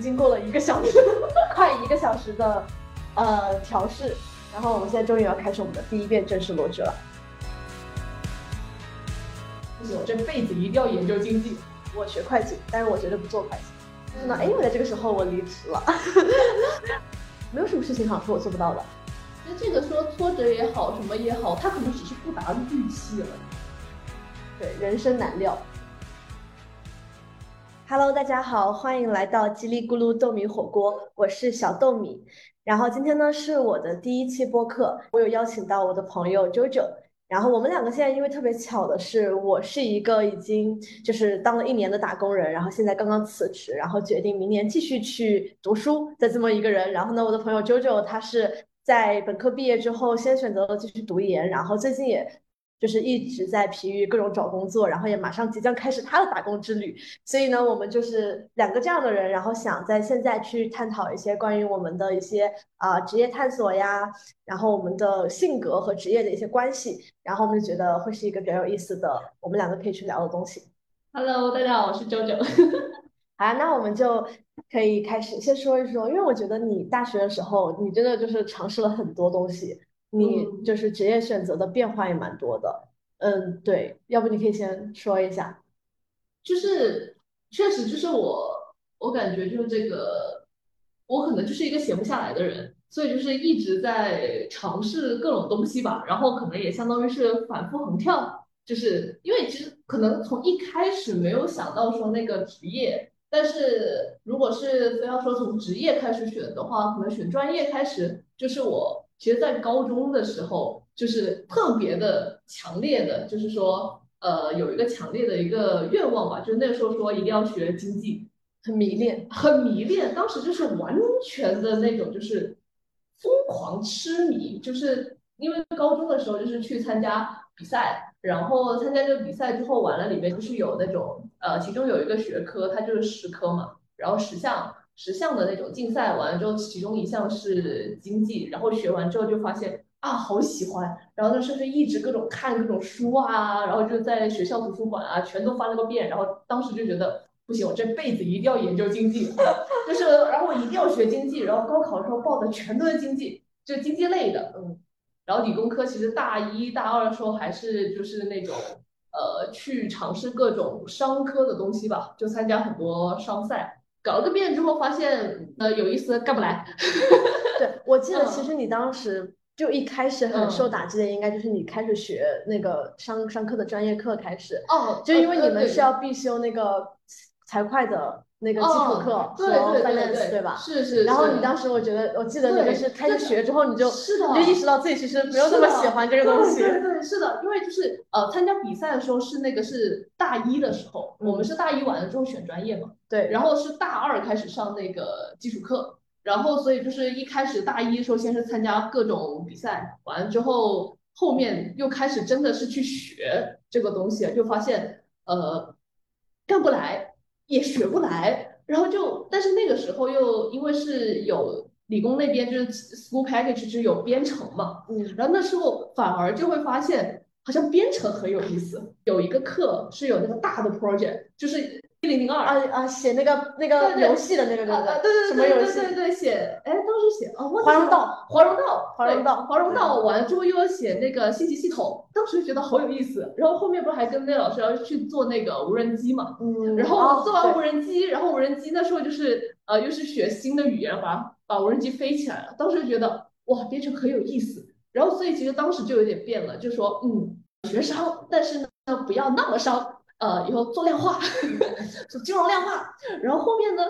经过了一个小时，快一个小时的呃调试，然后我们现在终于要开始我们的第一遍正式录制了。我这辈子一定要研究经济。我学会计，但是我绝对不做会计。但是呢，哎，我在这个时候我离职了，没有什么事情好说我做不到的。那这个说挫折也好，什么也好，它可能只是不达预期而已。对，人生难料。Hello，大家好，欢迎来到叽里咕噜豆米火锅，我是小豆米。然后今天呢是我的第一期播客，我有邀请到我的朋友 JoJo。然后我们两个现在因为特别巧的是，我是一个已经就是当了一年的打工人，然后现在刚刚辞职，然后决定明年继续去读书的这么一个人。然后呢，我的朋友 JoJo 他是在本科毕业之后先选择了继续读研，然后最近也。就是一直在疲于各种找工作，然后也马上即将开始他的打工之旅。所以呢，我们就是两个这样的人，然后想在现在去探讨一些关于我们的一些啊职业探索呀，然后我们的性格和职业的一些关系，然后我们就觉得会是一个比较有意思的，我们两个可以去聊的东西。Hello，大家好，我是周周。好，那我们就可以开始先说一说，因为我觉得你大学的时候，你真的就是尝试了很多东西。你就是职业选择的变化也蛮多的，嗯，对，要不你可以先说一下，就是确实就是我，我感觉就是这个，我可能就是一个闲不下来的人，所以就是一直在尝试各种东西吧，然后可能也相当于是反复横跳，就是因为其实可能从一开始没有想到说那个职业，但是如果是非要说从职业开始选的话，可能选专业开始就是我。其实，在高中的时候，就是特别的强烈的，就是说，呃，有一个强烈的一个愿望吧，就是那个时候说一定要学经济，很迷恋，很迷恋。当时就是完全的那种，就是疯狂痴迷，就是因为高中的时候就是去参加比赛，然后参加这个比赛之后，完了里面就是有那种，呃，其中有一个学科，它就是十科嘛，然后十项。十项的那种竞赛完了之后，其中一项是经济，然后学完之后就发现啊，好喜欢，然后呢，甚至一直各种看各种书啊，然后就在学校图书馆啊，全都翻了个遍，然后当时就觉得不行，我这辈子一定要研究经济，就是，然后我一定要学经济，然后高考的时候报的全都是经济，就经济类的，嗯，然后理工科其实大一大二的时候还是就是那种呃去尝试各种商科的东西吧，就参加很多商赛。搞了个遍之后，发现呃有意思干不来。对我记得，其实你当时就一开始很受打击的，应该就是你开始学那个商商科的专业课开始。哦，就因为你们是要必修那个财会的那个基础课和 finance，对吧？是是。然后你当时我觉得，我记得那个是开始学之后，你就你就意识到自己其实没有那么喜欢这个东西。对对是的，因为就是呃参加比赛的时候是那个是大一的时候，我们是大一完了之后选专业嘛。对，然后是大二开始上那个基础课，然后所以就是一开始大一的时候先是参加各种比赛，完了之后后面又开始真的是去学这个东西，就发现呃干不来，也学不来，然后就但是那个时候又因为是有理工那边就是 school package 就有编程嘛，嗯，然后那时候反而就会发现好像编程很有意思，有一个课是有那个大的 project，就是。一零零二啊啊，写那个那个游戏的那个对不对？对对什么游戏？对对写，哎，当时写啊，华容道，华容道，华容道，华容道完了之后又要写那个信息系统，当时觉得好有意思。然后后面不是还跟那老师要去做那个无人机嘛？嗯。然后做完无人机，然后无人机那时候就是呃，又是学新的语言，把把无人机飞起来了。当时觉得哇，编程很有意思。然后所以其实当时就有点变了，就说嗯，学商，但是呢不要那么商。呃，以后做量化，做金融量化，然后后面呢，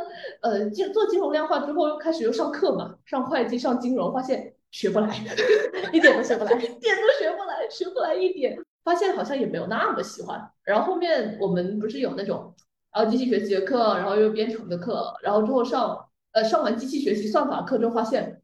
呃，金做金融量化之后又开始又上课嘛，上会计，上金融，发现学不来，一点都学不来，一点都学不来，学不来一点，发现好像也没有那么喜欢。然后后面我们不是有那种，然后机器学习的课，然后又编程的课，然后之后上，呃，上完机器学习算法课之后，发现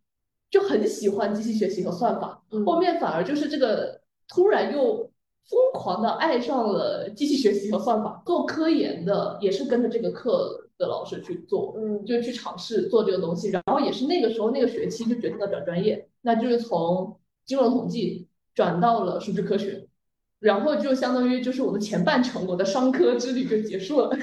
就很喜欢机器学习和算法，后面反而就是这个突然又。疯狂的爱上了机器学习和算法，做科研的也是跟着这个课的老师去做，嗯，就去尝试做这个东西。然后也是那个时候那个学期就决定了转专业，那就是从金融统计转到了数据科学，然后就相当于就是我的前半程，我的商科之旅就结束了。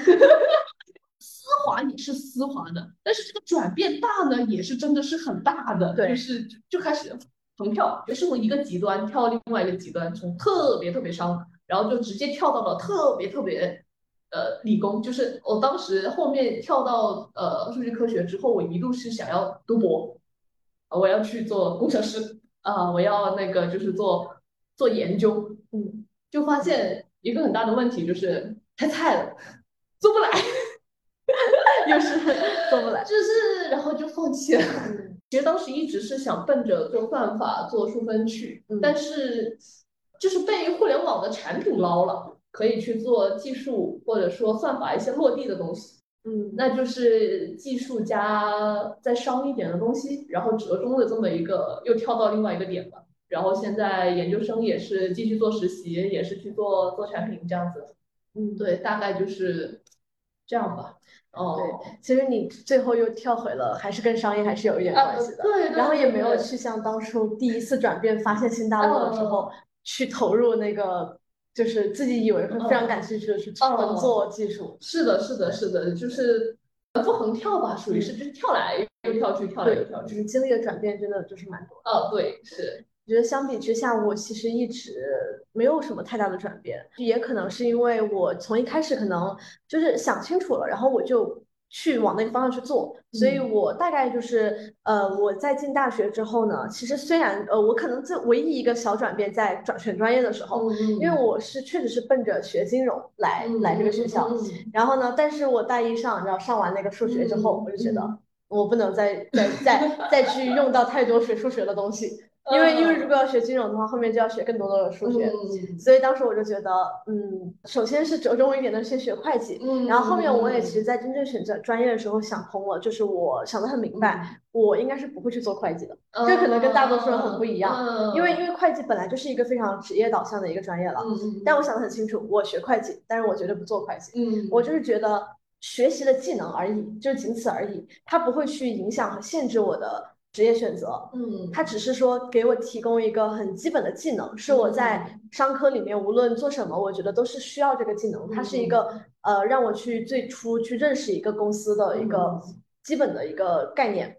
丝滑也是丝滑的，但是这个转变大呢，也是真的是很大的，对就是就开始横跳，就是从一个极端跳到另外一个极端，从特别特别伤，然后就直接跳到了特别特别呃理工，就是我当时后面跳到呃数据科学之后，我一度是想要读博，呃我要去做工程师啊、我要那个就是做做研究，嗯，就发现一个很大的问题就是太菜了，做不来。又是做不来。就是然后就放弃了。嗯其实当时一直是想奔着做算法、做数分去，嗯但是就是被互联网的产品捞了，可以去做技术或者说算法一些落地的东西，嗯，那就是技术加再商一点的东西，然后折中的这么一个又跳到另外一个点吧。然后现在研究生也是继续做实习，也是去做做产品这样子。嗯，对，大概就是这样吧。哦，对，其实你最后又跳回了，还是跟商业还是有一点啊关系的。对，然后也没有去像当初第一次转变发现新大陆的时哦候，去投入那个就是自己以为会非常感兴趣的去纯哦做技术。是的，是的，是的，就是不横跳吧，属于是就是跳来又跳去，跳来又，跳去。就是经历的转变真的就是蛮多的。哦，对，是，我觉得相比之下，我其实一直没有什么太大的转变，也可能是因为我从一开始可能就是想清楚了，然后我就去往那个方向去做，所以嗯。我大概就是呃，我在进大学之后呢，其实虽然呃，我可能这唯一一个小转变在转选专业的时候，嗯，因为我是确实是奔着学金融来来这个学校，嗯。然后呢，但是我大一上，然后上完那个数学之后，嗯我就觉得嗯。我不能再再再再去用到太多学数学的东西，因为因为如果要学金融的话，后面就要学更多的数学，嗯。所以当时我就觉得，嗯，首先是折中一点的先学会计，嗯，然后后面我也其实，在真正选择专业的时候想通了，就是我想的很明白，我应该是不会去做会计的，这可能跟大多数人很不一样，嗯。因为因为会计本来就是一个非常职业导向的一个专业了，但我想的很清楚，我学会计，但是我绝对不做会计。嗯，我就是觉得学习的技能而已，就是仅此而已，它不会去影响和限制我的职业选择。嗯，他只是说给我提供一个很基本的技能，是我在商科里面无论做什么，我觉得都是需要这个技能。它是一个呃让我去最初去认识一个公司的一个基本的一个概念。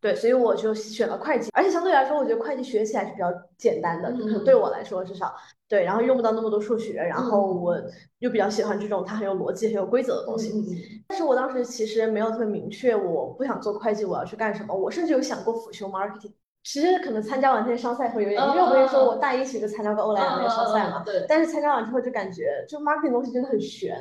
对，所以我就选了会计，而且相对来说，我觉得会计学起来是比较简单的，可能对我来说至少对，然后用不到那么多数学，然后我又比较喜欢这种它很有逻辑、很有规则的东西。嗯但是我当时其实没有特别明确，我不想做会计，我要去干什么。我甚至有想过辅修 marketing。其实可能参加完那些商赛会有点，因为我跟你说，我大一其实参加过欧莱雅那个商赛嘛，对，但是参加完之后就感觉，就 marketing 东西真的很悬，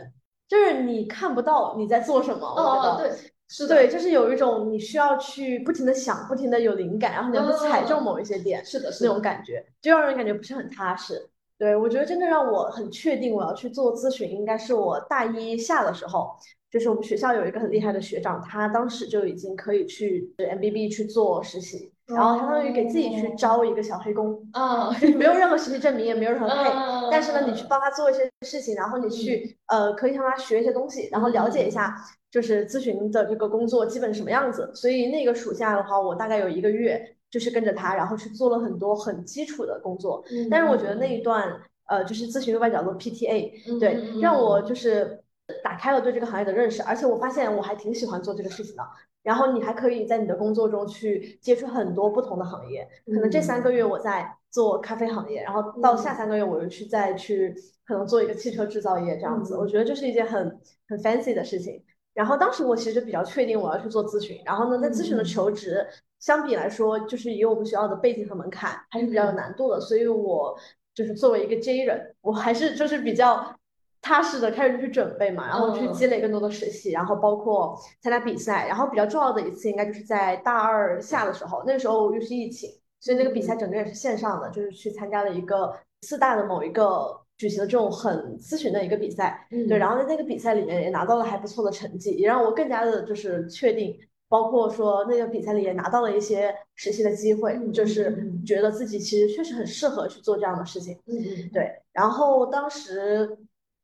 就是你看不到你在做什么。我觉哦，得，对，是的，对，就是有一种你需要去不停的想，不停的有灵感，然后你要去踩中某一些点，是的，是那种感觉，就让人感觉不是很踏实。对，我觉得真的让我很确定我要去做咨询，应该是我大一下的时候，就是我们学校有一个很厉害的学长，他当时就已经可以去 MBB 去做实习，然后相当于给自己去招一个小黑工，啊，就是没有任何实习证明，也没有任何配，嗯但是呢，你去帮他做一些事情，然后你去呃，可以向他学一些东西，然后了解一下就是咨询的这个工作基本什么样子。所以那个暑假的话，我大概有一个月就是跟着他，然后去做了很多很基础的工作。但是我觉得那一段呃，就是咨询的外角度 PTA，对，让我就是打开了对这个行业的认识，而且我发现我还挺喜欢做这个事情的。然后你还可以在你的工作中去接触很多不同的行业，可能这三个月我在做咖啡行业，然后到下三个月我又去再去可能做一个汽车制造业这样子，我觉得这是一件很很 fancy 的事情。然后当时我其实比较确定我要去做咨询，然后呢，在咨询的求职相比来说，就是以我们学校的背景和门槛还是比较有难度的，所以我就是作为一个 J 人，我还是就是比较。踏实的开始去准备嘛，然后去积累更多的实习，然后包括参加比赛，然后比较重要的一次应该就是在大二下的时候，那时候又是疫情，所以那个比赛整个也是线上的，就是去参加了一个四大的某一个举行的这种很咨询的一个比赛，对，然后在那个比赛里面也拿到了还不错的成绩，也让我更加的就是确定，包括说那个比赛里也拿到了一些实习的机会，就是觉得自己其实确实很适合去做这样的事情，嗯嗯，对，然后当时。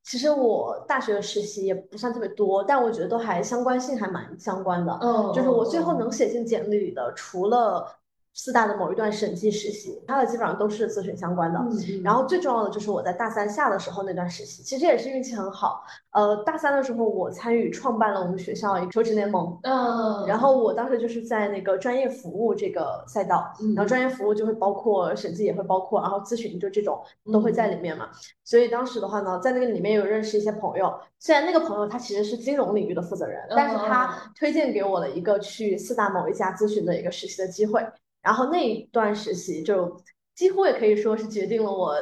其实我大学的实习也不算特别多，但我觉得都还相关性还蛮相关的。嗯，就是我最后能写进简历里的，除了四大的某一段审计实习，它的基本上都是咨询相关的。嗯然后最重要的就是我在大三下的时候那段实习，其实也是运气很好。呃，大三的时候我参与创办了我们学校一个求职联盟，嗯，然后我当时就是在那个专业服务这个赛道，嗯然后专业服务就会包括审计也会包括，然后咨询就这种都会在里面嘛。所以当时的话呢，在那个里面有认识一些朋友，虽然那个朋友他其实是金融领域的负责人，但是他推荐给我了一个去四大某一家咨询的一个实习的机会，然后那一段实习就几乎也可以说是决定了我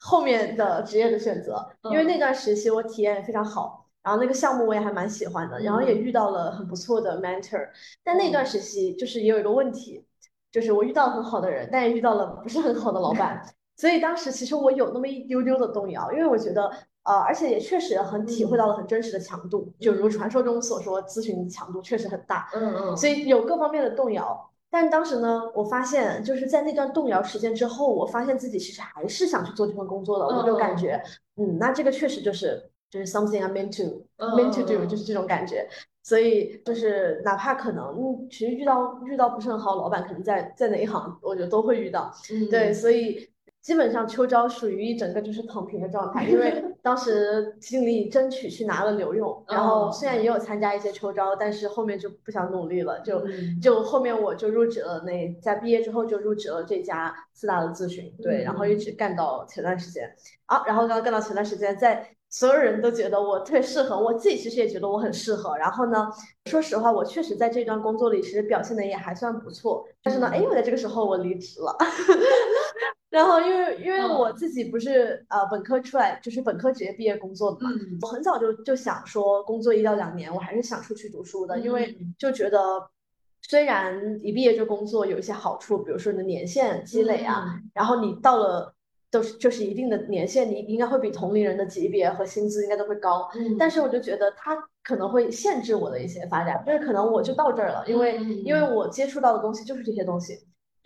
后面的职业的选择，因为那段实习我体验也非常好。然后那个项目我也还蛮喜欢的，然后也遇到了很不错的 mentor，但那段实习就是也有一个问题，就是我遇到很好的人，但也遇到了不是很好的老板，所以当时其实我有那么一丢丢的动摇，因为我觉得呃，而且也确实很体会到了很真实的强度，就如传说中所说，咨询强度确实很大，嗯嗯，所以有各方面的动摇。但当时呢，我发现就是在那段动摇时间之后，我发现自己其实还是想去做这份工作的，我就感觉，嗯，那这个确实就是就是 something I'm meant to meant to do，就是这种感觉。所以就是哪怕可能，嗯，其实遇到遇到不是很好的老板，可能在在哪一行，我觉得都会遇到。对，所以基本上秋招属于一整个就是躺平的状态，因为 当时尽力争取去拿了留用，然后虽然也有参加一些秋招，但是后面就不想努力了，就就后面我就入职了那在毕业之后就入职了这家四大的咨询，对，然后一直干到前段时间，啊，然后刚干到前段时间在。所有人都觉得我特别适合，我自己其实也觉得我很适合。然后呢，说实话，我确实在这段工作里其实表现的也还算不错。但是呢，哎，我在这个时候我离职了。然后因为因为我自己不是呃本科出来，就是本科直接毕业工作的嘛，我很早就就想说工作一到两年，我还是想出去读书的，因为就觉得虽然一毕业就工作有一些好处，比如说你的年限积累啊，然后你到了。都是就是一定的年限，你应该会比同龄人的级别和薪资应该都会高。嗯，但是我就觉得它可能会限制我的一些发展，就是可能我就到这儿了，因为因为我接触到的东西就是这些东西，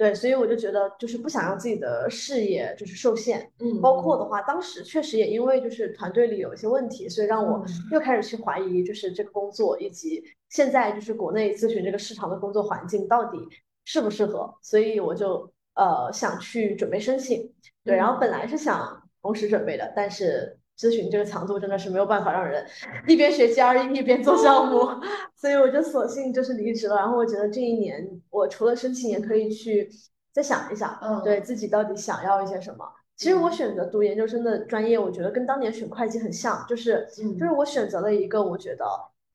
对，所以我就觉得就是不想让自己的事业就是受限。嗯，包括的话，当时确实也因为就是团队里有一些问题，所以让我又开始去怀疑，就是这个工作以及现在就是国内咨询这个市场的工作环境到底适不适合，所以我就。呃，想去准备申请，对，然后本来是想同时准备的，但是咨询这个强度真的是没有办法让人一边学 GRE 一边做项目，所以我就索性就是离职了。然后我觉得这一年，我除了申请，也可以去再想一想，嗯，对自己到底想要一些什么。其实我选择读研究生的专业，我觉得跟当年选会计很像，就是就是我选择了一个我觉得。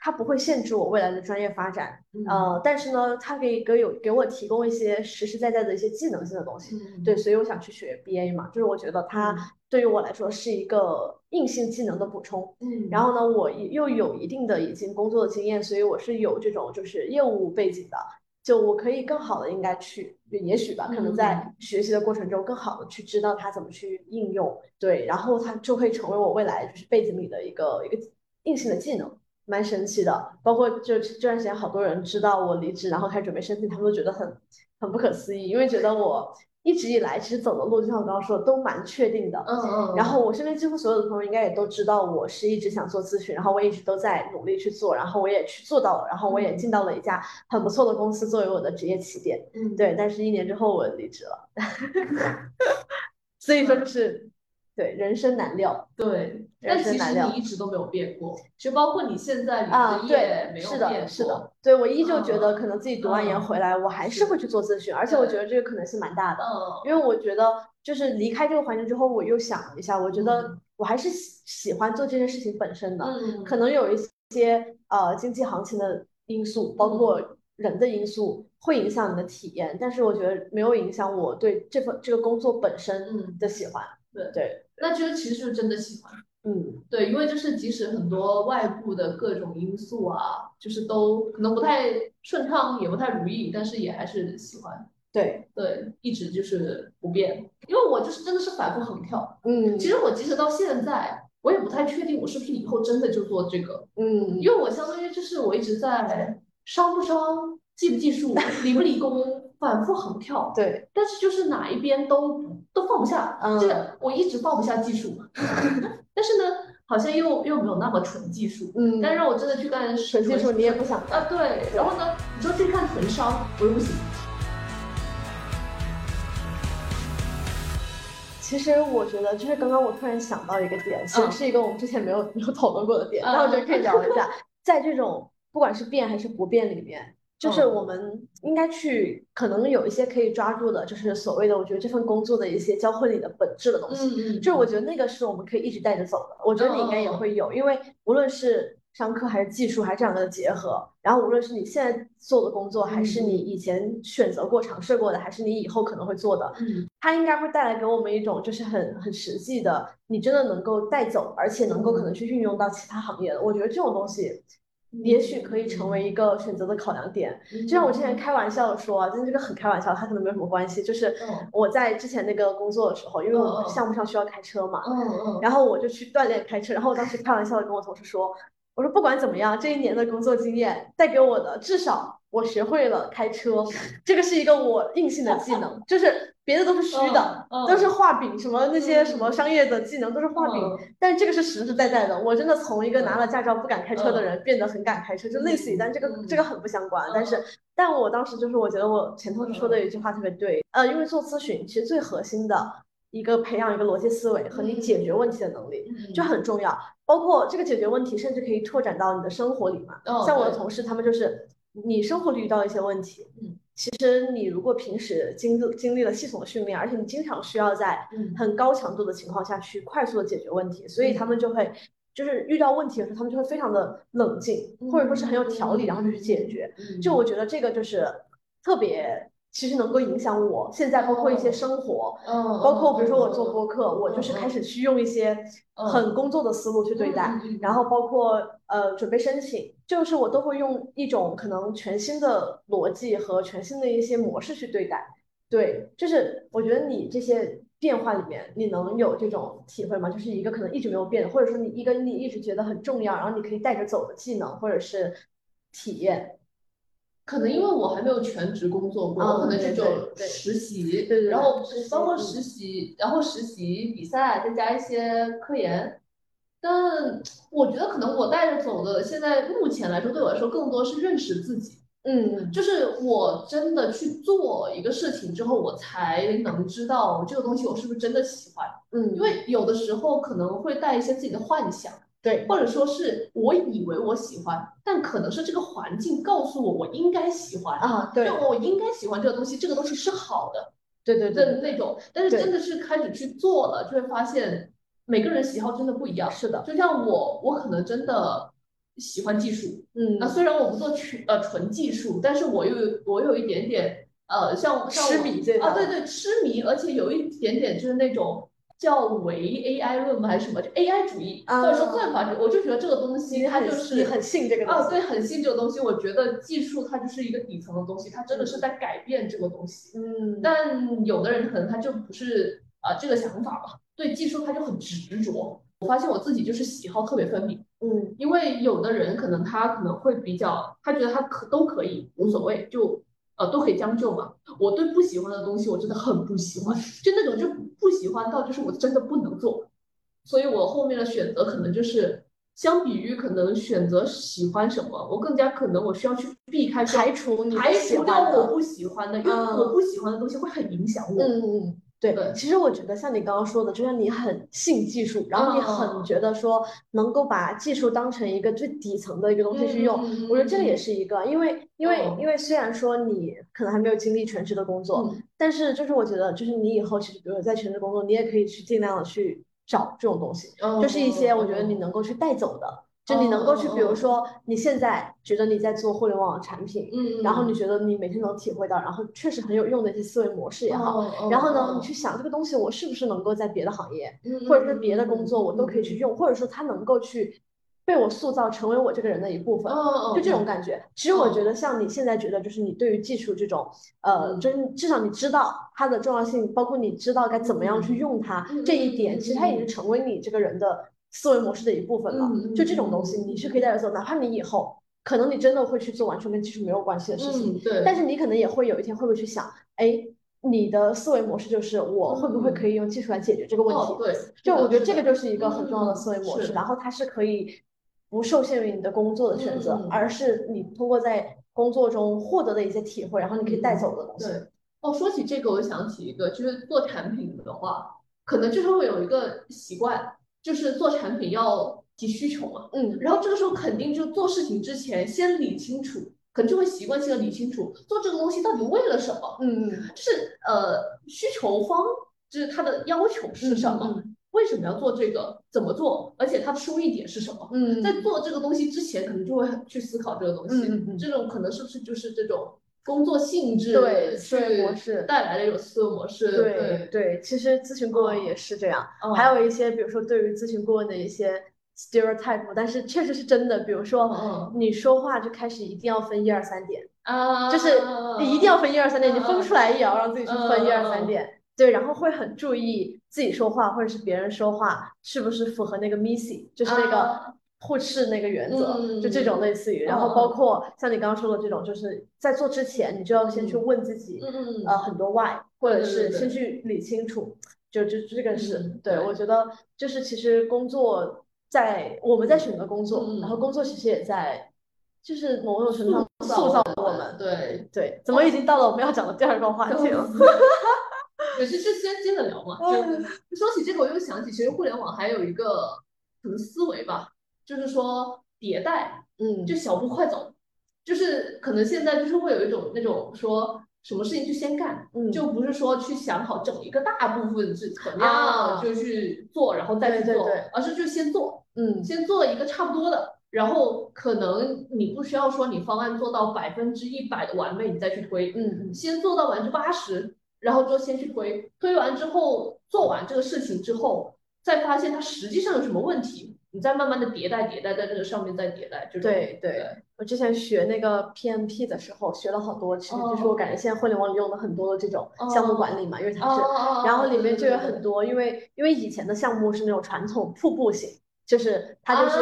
它不会限制我未来的专业发展，呃，但是呢，它可以给有给我提供一些实实在在的一些技能性的东西，对，所以我想去学 BA 嘛，就是我觉得它对于我来说是一个硬性技能的补充，嗯，然后呢，我又有一定的已经工作的经验，所以我是有这种就是业务背景的，就我可以更好的应该去，也许吧，可能在学习的过程中更好的去知道它怎么去应用，对，然后它就会成为我未来就是背景里的一个一个硬性的技能。蛮神奇的，包括就这段时间，好多人知道我离职，然后开始准备申请，他们都觉得很很不可思议，因为觉得我一直以来其实走的路，就像我刚刚说的，都蛮确定的。嗯嗯。然后我身边几乎所有的朋友应该也都知道，我是一直想做咨询，然后我一直都在努力去做，然后我也去做到了，然后我也进到了一家很不错的公司作为我的职业起点。嗯。对，但是一年之后我离职了，所以说就是。对，人生难料。对，但其实你一直都没有变过，就包括你现在啊，对，是的，是的，对我依旧觉得可能自己读完研回来，我还是会去做咨询，而且我觉得这个可能性蛮大的。嗯，因为我觉得就是离开这个环境之后，我又想了一下，我觉得我还是喜喜欢做这件事情本身的。嗯，可能有一些呃经济行情的因素，包括人的因素会影响你的体验，但是我觉得没有影响我对这份这个工作本身的喜欢。对对。那就是其实就是真的喜欢，嗯，对，因为就是即使很多外部的各种因素啊，就是都可能不太顺畅，也不太如意，但是也还是喜欢。对对，一直就是不变，因为我就是真的是反复横跳。嗯，其实我即使到现在，我也不太确定我是不是以后真的就做这个。嗯，因为我相当于就是我一直在商不商、技不技术、理不理工。反复横跳，对，但是就是哪一边都都放不下，这我一直放不下技术，但是呢，好像又又没有那么纯技术，嗯，但是让我真的去干纯技术，你也不想啊，对，然后呢，你说去看焚烧，我又不行。其实我觉得，就是刚刚我突然想到一个点，是一个我们之前没有没有讨论过的点，那我就可以聊一下，在这种不管是变还是不变里面。就是我们应该去，可能有一些可以抓住的，就是所谓的我觉得这份工作的一些教会你的本质的东西。嗯嗯。就是我觉得那个是我们可以一直带着走的。我觉得你应该也会有，因为无论是商科还是技术，还是这两个的结合，然后无论是你现在做的工作，还是你以前选择过、尝试过的，还是你以后可能会做的，嗯，它应该会带来给我们一种就是很很实际的，你真的能够带走，而且能够可能去运用到其他行业的。我觉得这种东西。也许可以成为一个选择的考量点，就像我之前开玩笑的说，真的这个很开玩笑，它可能没有什么关系。就是我在之前那个工作的时候，因为我项目上需要开车嘛，然后我就去锻炼开车。然后我当时开玩笑的跟我同事说，我说不管怎么样，这一年的工作经验带给我的，至少我学会了开车，这个是一个我硬性的技能，就是。别的都是虚的，都是画饼，什么那些什么商业的技能都是画饼，但这个是实实在在的。我真的从一个拿了驾照不敢开车的人变得很敢开车，就类似于，但这个这个很不相关。但是，但我当时就是我觉得我前头说的一句话特别对，呃，因为做咨询其实最核心的一个培养一个逻辑思维和你解决问题的能力就很重要，包括这个解决问题甚至可以拓展到你的生活里嘛。像我的同事他们就是你生活里遇到一些问题，嗯。其实你如果平时经经历了系统的训练，而且你经常需要在很高强度的情况下去快速的解决问题，所以他们就会就是遇到问题的时候，他们就会非常的冷静，或者说是很有条理，然后就去解决。就我觉得这个就是特别。其实能够影响我现在，包括一些生活，嗯，包括比如说我做播客，我就是开始去用一些很工作的思路去对待，然后包括呃准备申请，就是我都会用一种可能全新的逻辑和全新的一些模式去对待。对，就是我觉得你这些变化里面，你能有这种体会吗？就是一个可能一直没有变，或者说你一个你一直觉得很重要，然后你可以带着走的技能或者是体验。可能因为我还没有全职工作过，我可能这种实习，然后包括实习，然后实习比赛，再加一些科研。但我觉得可能我带着走的，现在目前来说，对我来说更多是认识自己。嗯，就是我真的去做一个事情之后，我才能知道这个东西我是不是真的喜欢。嗯，因为有的时候可能会带一些自己的幻想。对，或者说是我以为我喜欢，但可能是这个环境告诉我我应该喜欢啊，对，我应该喜欢这个东西，这个东西是好的，对对对那种。但是真的是开始去做了，就会发现每个人喜好真的不一样。是的，就像我，我可能真的喜欢技术，嗯，那虽然我不做纯呃纯技术，但是我又我有一点点呃像痴迷这啊，对对，痴迷，而且有一点点就是那种。叫唯 AI 论吗？还是什么？就 AI 主义，或者说算法主义，我就觉得这个东西它就是你很信这个啊，对，很信这个东西。我觉得技术它就是一个底层的东西，它真的是在改变这个东西。嗯，但有的人可能他就不是啊这个想法吧，对技术他就很执着。我发现我自己就是喜好特别分明。嗯，因为有的人可能他可能会比较，他觉得他可都可以无所谓，就。呃，都可以将就嘛。我对不喜欢的东西，我真的很不喜欢，就那种就不喜欢到就是我真的不能做。所以我后面的选择可能就是，相比于可能选择喜欢什么，我更加可能我需要去避开排除排除掉我不喜欢的，因为我不喜欢的东西会很影响我。嗯嗯。对，其实我觉得像你刚刚说的，就像你很信技术，然后你很觉得说能够把技术当成一个最底层的一个东西去用，我觉得这个也是一个，因为因为因为虽然说你可能还没有经历全职的工作，但是就是我觉得就是你以后其实比如在全职工作，你也可以去尽量的去找这种东西，就是一些我觉得你能够去带走的。就你能够去，比如说你现在觉得你在做互联网产品，嗯，然后你觉得你每天能体会到，然后确实很有用的一些思维模式也好，然后呢，你去想这个东西我是不是能够在别的行业，或者是别的工作我都可以去用，或者说它能够去被我塑造成为我这个人的一部分，就这种感觉。其实我。觉得像你现在觉得，就是你对于技术这种，呃，真至少你知道它的重要性，包括你知道该怎么样去用它这一点，其实它已经成为你这个人的。思维模式的一部分了，就这种东西你是可以带着走，哪怕你以后可能你真的会去做完全跟技术没有关系的事情，对，但是你可能也会有一天会不会去想，哎，你的思维模式就是我会不会可以用技术来解决这个问题？对，就我觉得这个就是一个很重要的思维模式，然后它是可以不受限于你的工作的选择，而是你通过在工作中获得的一些体会，然后你可以带走的东西。对，哦，说起这个，我想起一个，就是做产品的话。可能就是会有一个习惯，就是做产品要提需求嘛，嗯。然后这个时候肯定就做事情之前先理清楚，可能就会习惯性的理清楚做这个东西到底为了什么，嗯嗯。就是呃需求方就是他的要求是什么，嗯为什么要做这个，怎么做，而且它的收益点是什么。嗯，在做这个东西之前，可能就会去思考这个东西，嗯嗯嗯。这种可能是不是就是这种工作性质对思维模式带来的一种思维模式，对对，对，其实咨询顾问也是这样，嗯还有一些比如说对于咨询顾问的一些 stereotype，但是确实是真的，比如说嗯你说话就开始一定要分一二三点。啊，就是你一定要分一二三点，你分不出来也要让自己去分一二三点。对，然后会很注意自己说话或者是别人说话是不是符合那个 MISI，就是那个啊互斥那个原则，嗯就这种类似于。然后嗯包括像你刚刚说的这种，就是在做之前你就要先去问自己，嗯呃，很多 why，或者是先去理清楚，就就这个是嗯对对我觉得就是其实工作在我们在选择工作，嗯然后工作其实也在就是某种程度上塑塑造造我们。对，对，怎么已经到了我们要讲的第二个话题了？也是是先接着聊嘛。就说起这个，我又想起，其实互联网还有一个可能思维吧，就是说迭代，嗯，就小步快走，就是可能现在就是会有一种那种说什么事情就先干，嗯。就不是说去想好整一个大部分是怎么啊样就去做，然后再去做而是就先做，嗯。先做一个差不多的。然后可能你不需要说你方案做到百分之一百的完美，你再去推，嗯嗯。先做到百分之八十，然后就先去推，推完之后做完这个事情之后，再发现它实际上有什么问题，你再慢慢的迭代迭代，在这个上面再迭代，就是对对，我之前学那个 PMP 的时候学了好多，其实就是我感觉现在互联网里用的很多的这种项目管理嘛，因为它是，哦，然后里面就有很多，因为因为以前的项目是那种传统瀑布型。就是它就是、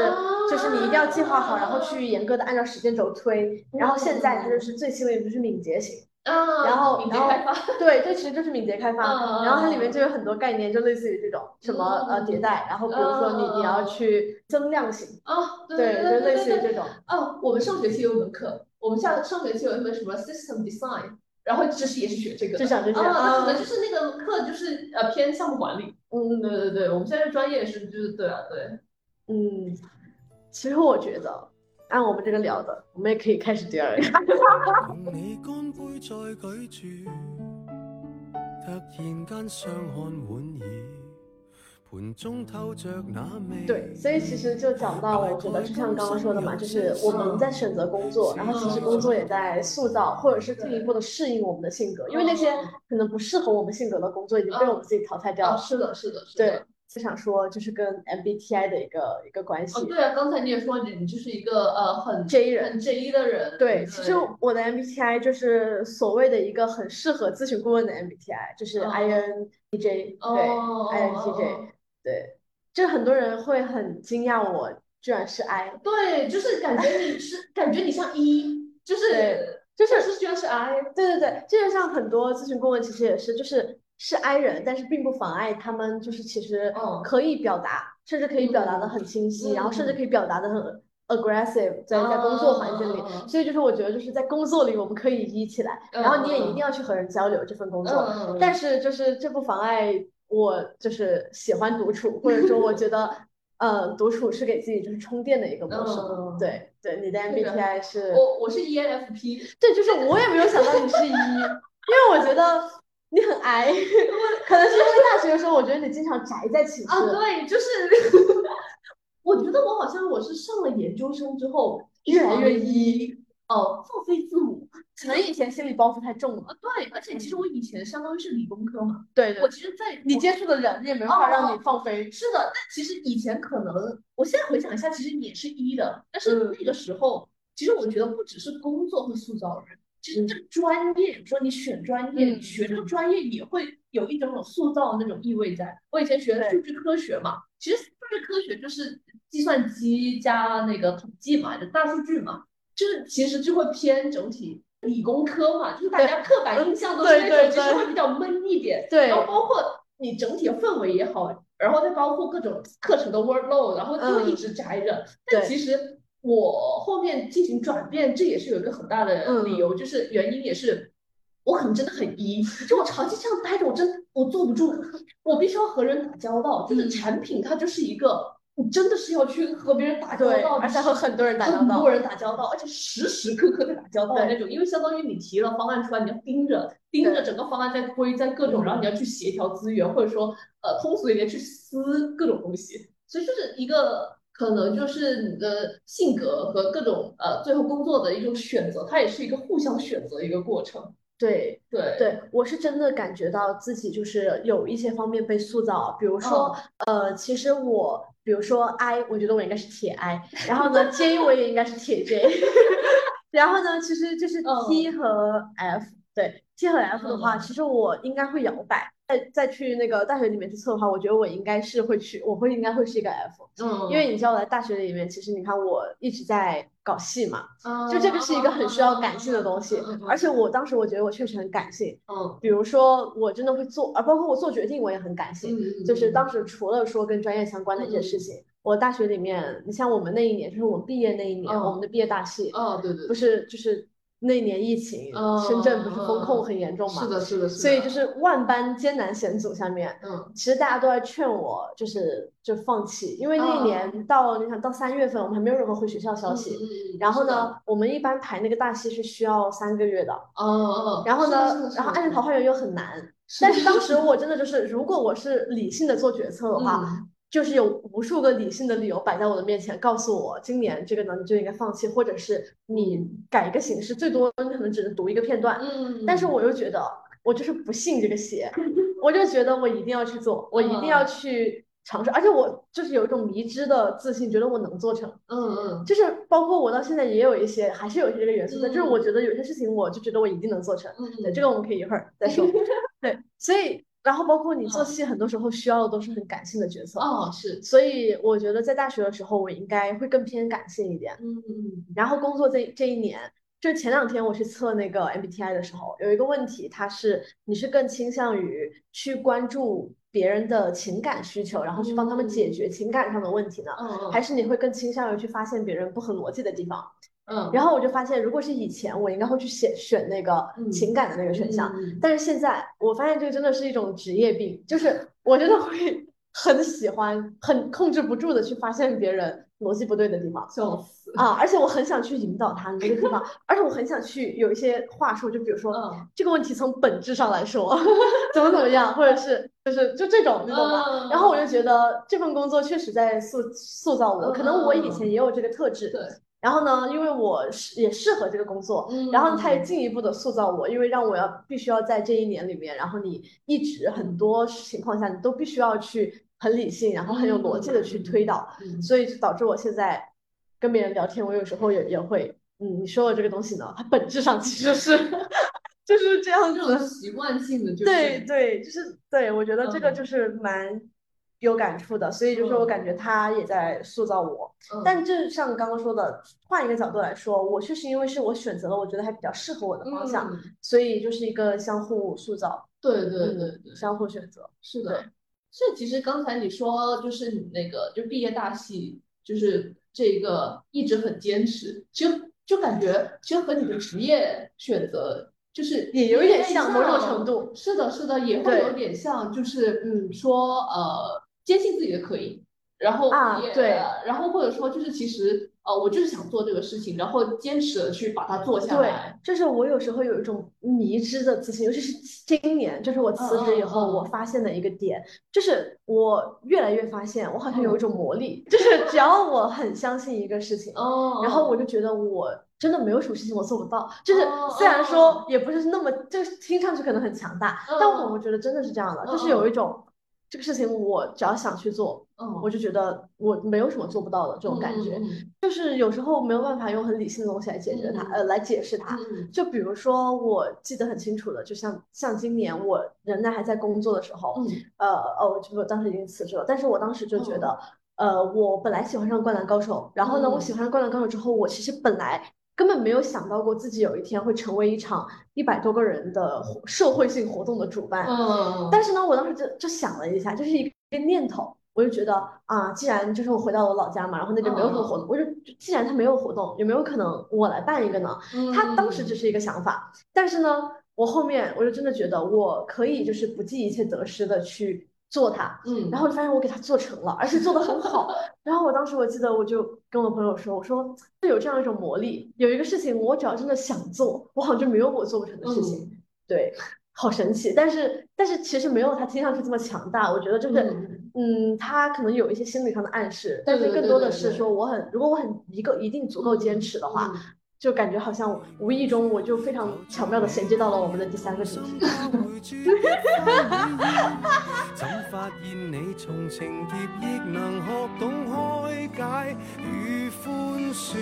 就是你一定要计划好，然后去严格的按照时间轴推，然后现在它就是最新的就是敏捷型，啊，然后敏捷然后开发，对，这其实就是敏捷开发，嗯然后它里面就有很多概念，就类似于这种什么呃迭代，然后比如说你你要去增量型，啊，对对，就对类似于这种，哦，我们上学期有一门课，我们下上学期有一门什么 system design，然后其实也是学这个的。就想这些啊，那可啊能就是那个课就是呃偏项目管理。嗯对对对，我们现在专业是就是对啊对。嗯，其实我觉得按我们这个聊的，我们也可以开始第二个。你干杯再举住，突然间相看莞爾，盤中透着那味。对，所以其实就讲到，我觉得就像刚刚说的嘛，就是我们在选择工作，然后其实工作也在塑造，或者是进一步的适应我们的性格，因为那些可能不适合我们性格的工作已经被我们自己淘汰掉啊，了。是的，是的，是的。對，就想说就是跟 MBTI 的一个一个关系。哦，对啊，刚才你也说你你就是一个呃很 J 人很 J 的人。对，其实我的 MBTI 就是所谓的一个很适合咨询顾问的 MBTI，就是哦 INTJ，哦对哦，INTJ，对，就很多人会很惊讶我居然是 I，对，就是感觉你是感觉你像 E，就是对就是是居然是 I。对对对，这就像很多咨询顾问其实也是，就是是 I 人，但是并不妨碍他们就是其实嗯。可以表达，甚至可以表达的很清晰，然后甚至嗯。可以表达的很 aggressive，在在工作环境里，嗯所以就是我觉得就是在工作里我们可以一起来，然后你也一定要去和人交流这份工作，嗯，但是就是这不妨碍我就是喜欢独处，或者说我觉得呃独处是给自己就是充电的一个模式。嗯对对，你的 MBTI 是，我我是 E ENFP，对，就是我也没有想到你是一，因为我觉得你很矮，可能是因为大学的时候，我觉得你经常宅在寝室。啊，对，就是。我觉得我好像我是上了研究生之后越来越一。哦，放飞自我。可能以前心理包袱太重了。啊，对，而且其实我以前相当于是理工科嘛，对对。我其实在你接触的人也没办法让你放飞。是的，但其实以前可能，我现在回想一下，其实也是一的，但是嗯。那个时候，其实我觉得不只是工作会塑造人，这个专业，说你选专业，学这个专业也会有一种种塑造的那种意味在。我以前学的数据科学嘛，其实数据科学就是计算机加那个统计嘛，就大数据嘛，就是其实就会偏整体。理工科嘛，就是大家刻板印象都是对那种，其实会比较闷一点。对然后包括你整体的氛围也好，然后再包括各种课程的 workload，然后就会一直宅着。但对其实我后面进行转变，这也是有一个很大的嗯理由，就是原因也是我可能真的很 E，就我长期这样待着，我真我坐不住，我必须要和人打交道。就是嗯产品它就是一个，你真的是要去和别人打交，道，而且和很多人打交道很多。人打交道，而且时时刻刻在打交道的那种，因为相当于你提了方案出来，你要盯着盯着整个方案在推，在各种，嗯然后你要去协调资源，或者说呃通俗一点去撕各种东西，所以就是一个可能就是你的性格和各种呃最后工作的一种选择，它也是一个互相选择的一个过程。对对对，我是真的感觉到自己就是有一些方面被塑造，比如说，呃，其实我，比如说 I，我觉得我应该是铁 I，然后呢 J 我也应该是铁 J，然后呢，其实就是嗯 T 和 F，对 T 和 F 的话，嗯其实我应该会摇摆。再再去那个大学里面去测的话，我觉得我应该是会去，我会应该会是一个 F，嗯。因为你知道我在大学里面，其实你看我一直在搞戏嘛，嗯就这个是一个很需要感性的东西，而且我当时我觉得我确实很感性，嗯比如说我真的会做，啊，包括我做决定我也很感性，嗯就是当时除了说跟专业相关的一些事情，我大学里面，你像我们那一年，就是我们毕业那一年，嗯我们的毕业大戏，哦对对不是就是那年疫情，嗯深圳不是封控嗯很严重嘛，是的是的是的，所以就是万般艰难险阻下面，嗯其实大家都在劝我，就是就放弃，因为那一嗯年到你想到三月份，我们还没有任何回学校消息。嗯然后呢，我们一般排那个大戏是需要三个月的，哦哦，然后呢然后暗恋桃花源又很难，是但是当时我真的就是，如果我是理性的做决策的话，嗯就是有无数个理性的理由摆在我的面前，告诉我今年这个呢你就应该放弃，或者是你改一个形式，最多你可能只能读一个片段。嗯，但是我又觉得我就是不信这个邪，我就觉得我一定要去做，我一定要去尝试，而且我就是有一种迷之的自信，觉得我能做成。嗯嗯就是包括我到现在也有一些，还是有一些这个元素在，就是嗯我觉得有些事情我就觉得我一定能做成。嗯，对，这个我们可以一会儿再说。对，所以然后包括你做嗯戏，很多时候需要的都是很感性的角色。哦是，所以我觉得在大学的时候，我应该会更偏感性一点。嗯嗯然后工作这这一年，就是前两天我去测那个 MBTI 的时候，有一个问题，它是你是更倾向于去关注别人的情感需求，然后去帮他们解决情感上的问题呢，嗯还是你会更倾向于去发现别人不合逻辑的地方？嗯，然后我就发现，如果是以前，我应该会去选选那个嗯。情感的那个选项，嗯但是现在我发现这个真的是一种职业病，就是我真的会 很喜欢、很控制不住的去发现别人逻辑不对的地方。笑死，啊，而且我很想去引导他那个地方，而且我很想去有一些话术，就比如说、嗯这个问题从本质上来说 怎么怎么样，或者是就是就这种，你懂吗？嗯。然后我就觉得这份工作确实在塑塑造我，可能我以前嗯也有这个特质，对，然后呢，因为我是也适合这个工作，嗯然后它也进一步的塑造我，因为让我要必须要在这一年里面，然后你一直很多情况下你都必须要去很理性，然后很有逻辑的去推导，嗯所以就导致我现在跟别人聊天，我有时候也也会，嗯，你说的这个东西呢，它本质上其实是 就是这样这种子，习惯性的。就是对对，就是对我觉得这个嗯。就是蛮有感触的，所以就是我感觉他也在塑造我。嗯但就像刚刚说的，换一个角度来说，我确实因为是我选择了我觉得还比较适合我的方向，嗯所以就是一个相互塑造，对对对相互选择。是的对。所以其实刚才你说，就是你那个就毕业大戏，就是这个一直很坚持，其实就感觉其实和你的职业选择就是也有一点像像某种程度是的，是的，也会有点像，就是嗯，说呃，坚信自己的可以，然后也啊对。然后或者说就是其实呃，我就是想做这个事情，然后坚持的去把它做下对来。，就是我有时候有一种迷之的自信，尤其是今年，就是我辞职以后，我发现的一个点，就是我越来越发现，我好像有一种魔力，就是只要我很相信一个事情，哦，然后我就觉得我真的没有什么事情我做不到，就是哦虽然哦说也不是那么，就是听上去可能很强大，但我嗯我觉得真的是这样的，嗯就是有一种这个事情我只要想去做，嗯。我就觉得我没有什么做不到的这种感觉，就是有时候没有办法用很理性的东西来解决它，嗯。呃，来解释它。嗯。就比如说，我记得很清楚的，就像像今年我仍然还在工作的时候，嗯。呃哦，我就我当时已经辞职了，但是我当时就觉得，呃，我本来喜欢上《灌篮高手》，然后呢，我嗯。喜欢上《灌篮高手》之后，我其实本来根本没有想到过自己有一天会成为一场一百多个人的活社会性活动的主办，嗯，但是呢，我当时就就想了一下，就是一个念头，我就觉得啊，既然就是我回到我老家嘛，然后那边没有什么活动，我就既然他没有活动，有没有可能我来办一个呢？他当时只是一个想法，但是呢，我后面我就真的觉得我可以就是不计一切得失的去做它，嗯，然后就发现我给它做成了，而且做的很好。然后我当时我记得我就跟我朋友说，我说就有这样一种魔力，有一个事情我只要真的想做，我好像就没有我做不成的事情。嗯对，好神奇。但是但是其实没有他听上去这么强大。我觉得就是嗯嗯，它可能有一些心理上的暗示，但是更多的是说我很如果我很一个一定足够坚持的话。嗯就感觉好像无意中我就非常巧妙的衔接到了我们的第三个主题。怎發現你從情劫亦能學懂開解與寬恕，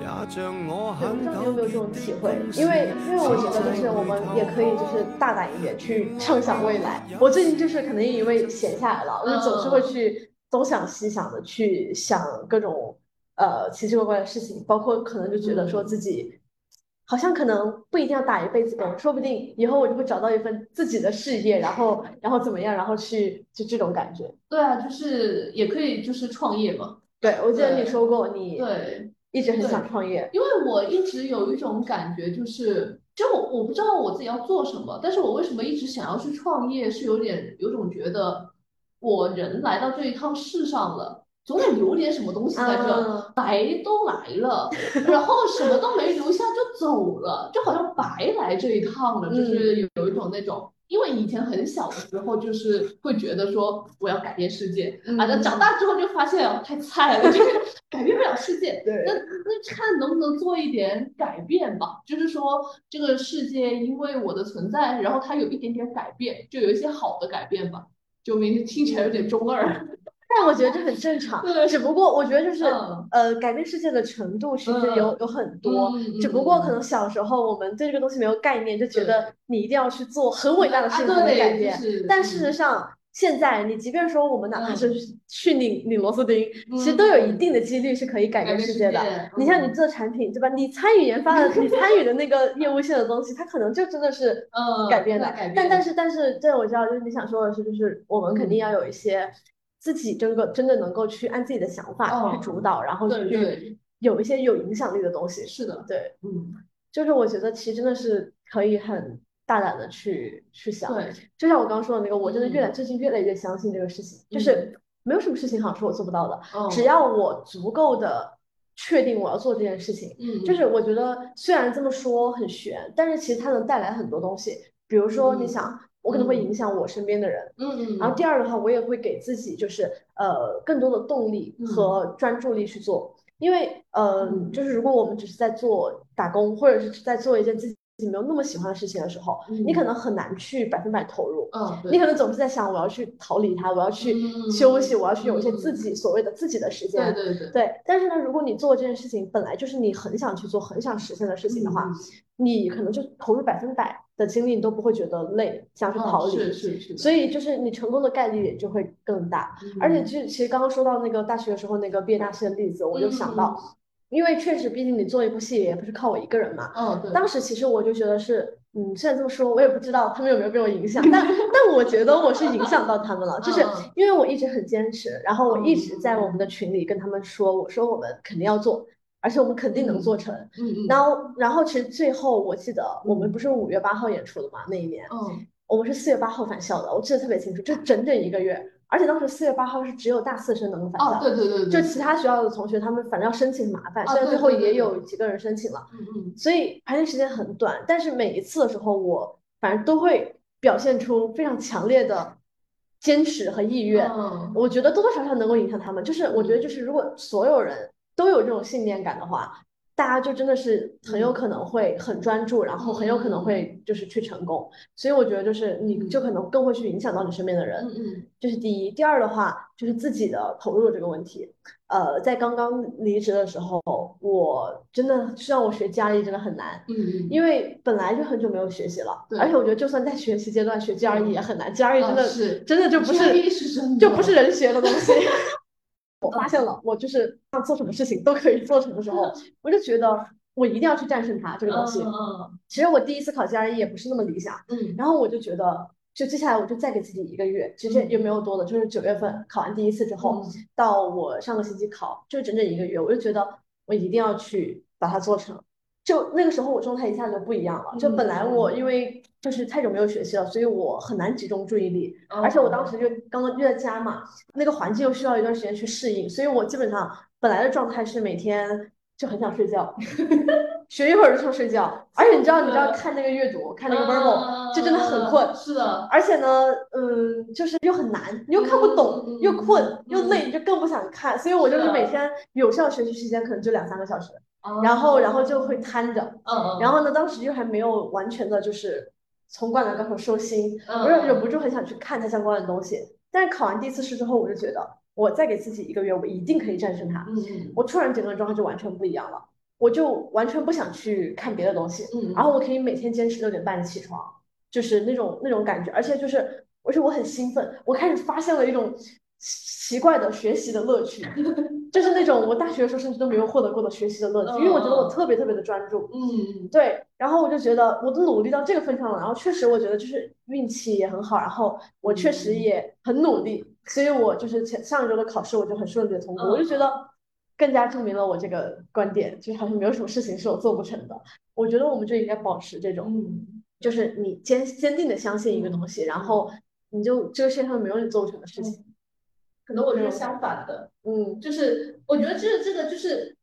也像我对，不知道你有没有这种体会？因为因为我觉得就是我们也可以就是大胆一点去畅想未来。我最近就是可能因为闲下来了，我就總是会去东想西想的去想各種呃奇奇怪怪的事情，包括可能就觉得说自己好像可能不一定要打一辈子工，说不定以后我就会找到一份自己的事业，然后然后怎么样，然后去就这种感觉。对啊，就是也可以就是创业嘛。对，我记得你说过你对，一直很想创业。因为我一直有一种感觉，就是就我我不知道我自己要做什么，但是我为什么一直想要去创业，是有点有种觉得我人来到这一趟世上了。总得留点什么东西在这，嗯。来都来了，然后什么都没留下就走了，就好像白来这一趟了，就是有有一种那种，因为以前很小的时候就是会觉得说我要改变世界，嗯啊，那长大之后就发现哦太菜了，就是改变不了世界，对。那那看能不能做一点改变吧，就是说这个世界因为我的存在，然后它有一点点改变，就有一些好的改变吧，就明天听起来有点中二，但我觉得这很正常，只不过我觉得就是、嗯呃，改变世界的程度其实有、有很多，只不过嗯可能小时候我们对这个东西没有概念，就觉得你一定要去做很伟大的事情啊对才能改变。就是但事实上，现在你即便说我们哪怕嗯是去拧拧螺丝钉，其实都有一定的几率是可以改变世界的。你像你做产品，对吧？你参与研发的，你参与的那个业务线的东西，它可能就真的是嗯改变的。但但是但是，这我知道，就是你想说的是，就是我们肯定要有一些自己真个真的能够去按自己的想法哦去主导，然后去对有一些有影响力的东西。是的，对，嗯，就是我觉得其实真的是可以很大胆的去去想。对，就像我刚刚说的那个，我真的越来嗯最近越来越相信这个事情，就是没有什么事情好像是我做不到的，哦只要我足够的确定我要做这件事情，嗯，就是我觉得虽然这么说很悬，但是其实它能带来很多东西。比如说，你嗯想，我可能会嗯。影响我身边的人，嗯嗯，然后第二的话，我也会给自己就是呃更多的动力嗯。和专注力去做，因为呃嗯。就是如果我们只是在做打工，或者是在做一件自己没有那么喜欢的事情的时候，你可嗯能很难去百分百投入。你可能总是在想，我要去逃离它，我要去嗯休息，我要去有一些自嗯己所谓的自己的时间。对对对，对，但是呢，如果你做这件事情本来就是你很想去做、很想实现的事情的话，嗯。你可能就投入百分百的经历，你都不会觉得累，想去嗯逃离。是是是，所以就是你成功的概率也就会更大。而且就其实刚刚说到那个大学的时候那个毕业大戏的例子，我就想到，因为确实毕竟你做一部戏也不是靠我一个人嘛。嗯对，当时其实我就觉得是，嗯，虽然这么说，我也不知道他们有没有被我影响，但但我觉得我是影响到他们了，就是因为我一直很坚持，然后我一直在嗯我们的群里跟他们说，我说我们肯定要做，而且我们肯定能做成。嗯嗯，然后，然后其实最后我记得我们不是五月八号演出的嘛，那一年，嗯我们是四月八号返校的，我记得特别清楚，就整整一个月。而且当时四月八号是只有大四生能够返校，哦对对对对，就其他学校的同学他们反正要申请麻烦，啊虽然最后也有几个人申请了，嗯嗯所以排练时间很短。但是每一次的时候，我反正都会表现出非常强烈的坚持和意愿。嗯我觉得多多少少能够影响他们。就是我觉得，就是如果所有人都有这种信念感的话，大家就真的是很有可能会很专注，然后很有可能会就是去成功。所以我觉得，就是你就可能更会去影响到你身边的人。嗯嗯这是第一。第二的话，就是自己的投入这个问题。呃，在刚刚离职的时候，我真的让我学家艺真的很难。嗯嗯，因为本来就很久没有学习了，对而且我觉得就算在学习阶段学 GRE 也很难，GRE 真的啊是真的就不是 GRE 是真的就不是人学的东西。我发现了，我就是要做什么事情都可以做成的时候，我就觉得我一定要去战胜它这个东西。嗯嗯其实我第一次考 GRE 也不是那么理想，嗯然后我就觉得，就接下来我就再给自己一个月，其实也没有多的，就是九月份考完第一次之后，嗯到我上个星期考，就整整一个月，我就觉得我一定要去把它做成。就那个时候我状态一下就不一样了。就本来我因为就是太久没有学习了，所以我很难集中注意力，而且我当时就刚刚就在家嘛，那个环境又需要一段时间去适应，所以我基本上本来的状态是每天就很想睡觉，学一会儿就想睡觉，而且你知道，你知道看那个阅读，看那个 verbal，就真的很困。是的，而且呢，嗯，就是又很难，你又看不懂，又困又累，你就更不想看。所以我就是每天有效学习时间可能就两三个小时。然后，然后就会瘫着，嗯嗯，然后呢，当时又还没有完全的，就是从灌篮高手收心，我就忍不住很想去看它相关的东西。但是考完第一次试之后，我就觉得，我再给自己一个月，我一定可以战胜它。我突然整个人状态就完全不一样了，我就完全不想去看别的东西，嗯，然后我可以每天坚持六点半起床，就是那种那种感觉，而且就是，而且我很兴奋，我开始发现了一种奇怪的学习的乐趣。就是那种我大学的时候甚至都没有获得过的学习的乐趣，因为我觉得我特别特别的专注。嗯，对。然后我就觉得我都努力到这个份上了，然后确实我觉得就是运气也很好，然后我确实也很努力，所以我就是前上一周的考试我就很顺利的通过。我就觉得更加证明了我这个观点，就是好像没有什么事情是我做不成的。我觉得我们就应该保持这种，就是你坚坚定的相信一个东西，然后你就这个世界上没有你做不成的事情。可能我就是相反的，嗯，就是我觉得这这个就是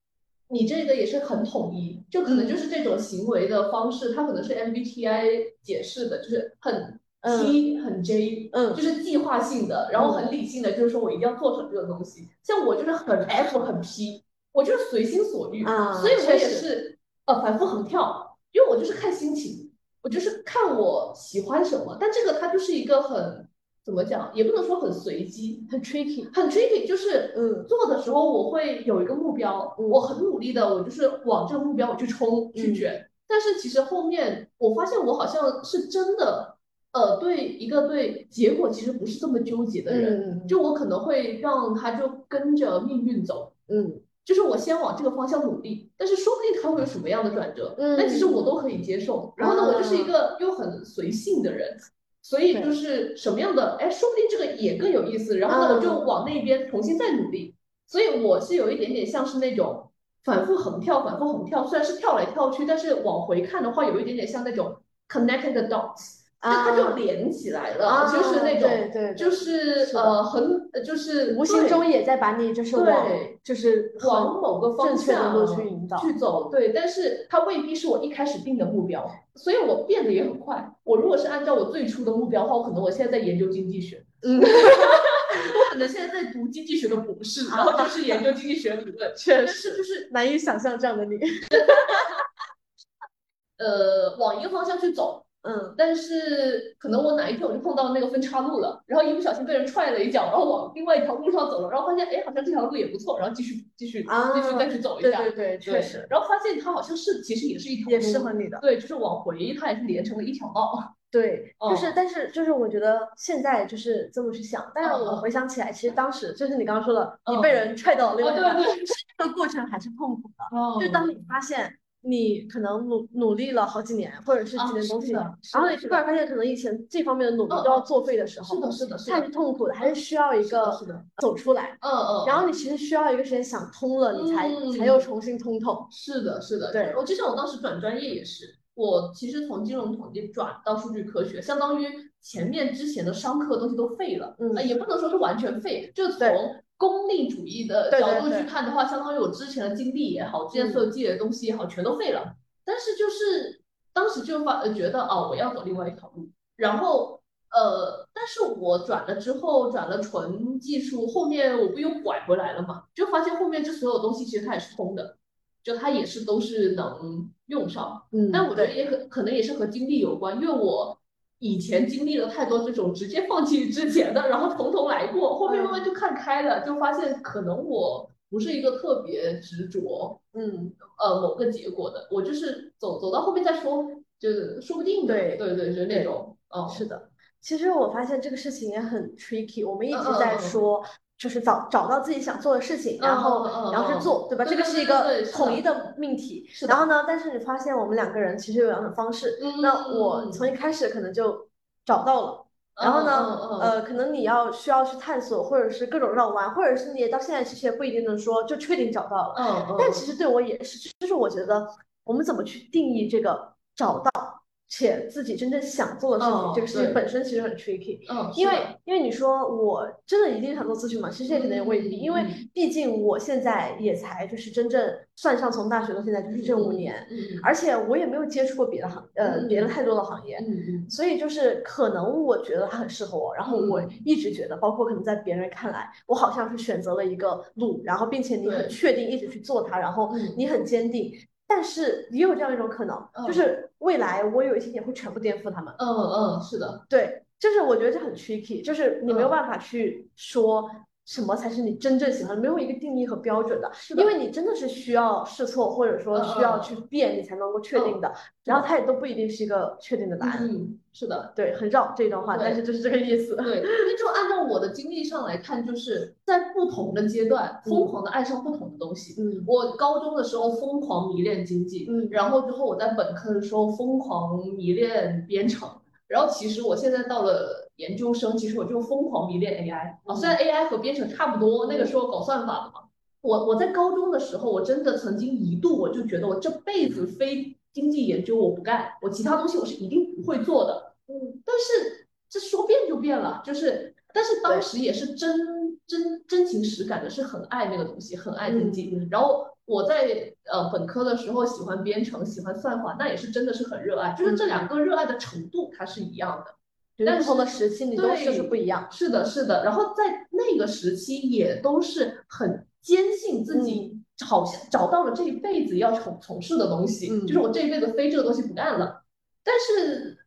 你这个也是很统一，就可能就是这种行为的方式，它可能是 MBTI 解释的，就是很 T 很 J，嗯，就是计划性的，然后很理性的，就是说我一定要做成这个东西。像我就是很 F 很 P，我就是随心所欲，所以我也是呃反复横跳，因为我就是看心情，我就是看我喜欢什么，但这个它就是一个很。怎么讲？也不能说很随机，很 tricky，很 tricky。就是嗯，做的时候我会有一个目标，我很努力的，我就是往这个目标我去冲去卷。但是其实后面我发现我好像是真的，呃，对一个对结果其实不是这么纠结的人。就我可能会让他就跟着命运走，嗯，就是我先往这个方向努力，但是说不定他会有什么样的转折，嗯但其实我都可以接受。然后呢，我就是一个又很随性的人。所以就是什么样的，哎，说不定这个也更有意思。然后呢，我就往那边重新再努力。所以我是有一点点像是那种反复横跳，反复横跳。虽然是跳来跳去，但是往回看的话，有一点点像那种 connecting the dots。就它就连起来了，就是那种，对对，就是呃，很就是无形中也在把你就是往就是往某个方向去引导去走，对，但是它未必是我一开始定的目标，所以我变得也很快。我如果是按照我最初的目标的话，我可能我现在在研究经济学，嗯，我可能现在在读经济学的博士，然后就是研究经济学理论，确实就是难以想象这样的你，呃，往一个方向去走。嗯，但是可能我哪一天我就碰到那个分岔路了，然后一不小心被人踹了一脚，然后往另外一条路上走了，然后发现哎，好像这条路也不错，然后继续继续继续再去走一下，对对对，确实，然后发现它好像是其实也是一条也适合你的，对，就是往回它也是连成了一条道，对，就是但是就是我觉得现在就是这么去想，但是我回想起来，其实当时就是你刚刚说的，你被人踹到了另外一条，这个过程还是痛苦的，就是当你发现。你可能努努力了好几年，或者是几年东西，然后你突然发现，可能以前这方面的努力都要作废的时候，是的，是的，太痛苦了，还是需要一个走出来，嗯嗯，然后你其实需要一个时间想通了，你才才又重新通透。是的，是的，对。我就像我当时转专业也是，我其实从金融统计转到数据科学，相当于前面之前的商科东西都废了，嗯，也不能说是完全废，就从。功利主义的角度去看的话，相当于我之前的经历也好，之前所有积累的东西也好，全都废了。但是就是当时就发觉得哦，我要走另外一条路。然后呃，但是我转了之后，转了纯技术，后面我不又拐回来了嘛？就发现后面这所有东西其实它也是通的，就它也是都是能用上。嗯，但我觉得也可可能也是和经历有关，因为我。以前经历了太多这种直接放弃之前的，然后从头来过，后面慢慢就看开了，就发现可能我不是一个特别执着，嗯，呃，某个结果的，我就是走走到后面再说，就说不定对对对，就那种，嗯，是的。其实我发现这个事情也很 tricky，我们一直在说。就是找找到自己想做的事情，然后然后去做，对吧？这个是一个统一的命题。然后呢，但是你发现我们两个人其实有两种方式。那我从一开始可能就找到了，然后呢，呃，可能你要需要去探索，或者是各种绕弯，或者是你到现在其实也不一定能说就确定找到了。嗯嗯。但其实对我也是，就是我觉得我们怎么去定义这个找到且自己真正想做的事情？哦这个事情本身其实很 tricky。嗯，因为因为你说我真的一定想做咨询吗？其实也可能也未必，因为嗯毕竟我现在也才就是真正算上从大学到现在就是这五年，而且我也没有接触过别的行呃嗯别的太多的行业，所以就是可能我觉得它很适合我，然后我嗯一直觉得，包括可能在别人看来，我好像是选择了一个路，然后并且你很确定一直去做它，然后嗯你很坚定。但是也有这样一种可能，就嗯。是未来我有一天也会全部颠覆他们。嗯嗯，是的，对，就是我觉得这很 tricky，就是你没有嗯。办法去说什么才是你真正喜欢的，没有一个定义和标准的，的因为你真的是需要试错，或者说需要去变，你才能够确定的，然后它也都不一定是一个确定的答案。嗯，是的。对，很绕这一段话，但是就是这个意思。对，因为就按照我的经历上来看，就是在不同的阶段疯狂的爱上不同的东西。嗯我高中的时候疯狂迷恋经济，嗯然后之后我在本科的时候疯狂迷恋编程，然后其实我现在到了研究生，其实我就疯狂迷恋 AI 啊，虽然 AI 和编程差不多，那个时候搞算法的嘛。我我在高中的时候，我真的曾经一度我就觉得我这辈子非经济研究我不干，我其他东西我是一定不会做的。嗯但是这说变就变了，就是，但是当时也是真真真情实感的，是很爱那个东西，很爱经济。然后我在呃本科的时候喜欢编程，喜欢算法，那也是真的是很热爱，就是这两个热爱的程度它是一样的。不同的时期，你都是就是不一样。是的，是的。然后在那个时期也都是很坚信自己好像找到了这一辈子要从从事的东西，嗯就是我这一辈子非这个东西不干了。但是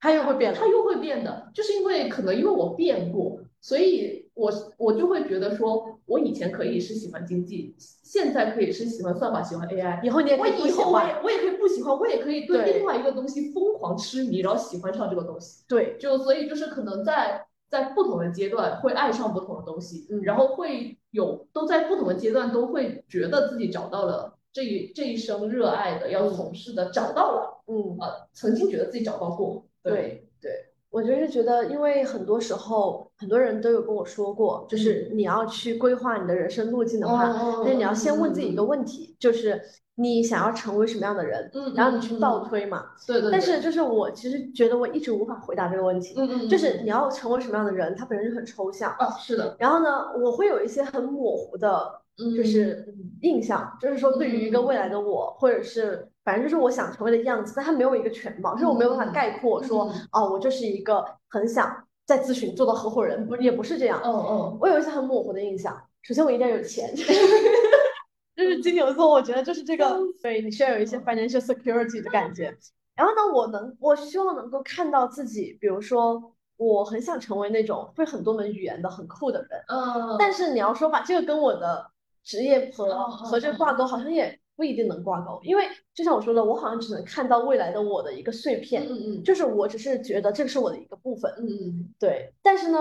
它又会变了它。又会变的，就是因为可能因为我变过，所以我我就会觉得说，我以前可以是喜欢经济，现在可以是喜欢算法，喜欢 AI。以后你也我可以不喜以后我也。我也可以不喜欢，我也可以对对另外一个东西疯狂痴迷，然后喜欢上这个东西。对，就所以就是可能在在不同的阶段会爱上不同的东西，嗯然后会有都在不同的阶段都会觉得自己找到了这一这一生热爱的要从事的，找到了，嗯，呃，曾经觉得自己找到过，对对，我就是觉得，因为很多时候很多人都有跟我说过，就是你要去规划你的人生路径的话，哦就是你要先问自己一个问题，就是你想要成为什么样的人，嗯，然后你去嗯倒，推嘛。对对，但是就是我其实觉得我一直无法回答这个问题，就是你要成为什么样的人，它本身就很抽象。哦，是的，然后呢，我会有一些很模糊的，就是嗯印象，就是说对于一个未来的我，或者是反正就是我想成为的样子，但它没有一个全貌，就是我没有办法概括说，嗯哦，我就是一个很想在咨询做到合伙人，不也不是这样，哦哦，我有一些很模糊的印象。首先，我一定要有钱，就是金牛座，我觉得就是这个，对你需要有一些 financial security 的感觉。然后呢，我能，我希望能够看到自己，比如说，我很想成为那种会很多门语言的很酷的人。嗯，但是你要说吧这个跟我的职业和嗯和这个挂钩，好像也不一定能挂钩，因为就像我说的，我好像只能看到未来的我的一个碎片，嗯嗯就是我只是觉得这个是我的一个部分，嗯嗯对。但是呢，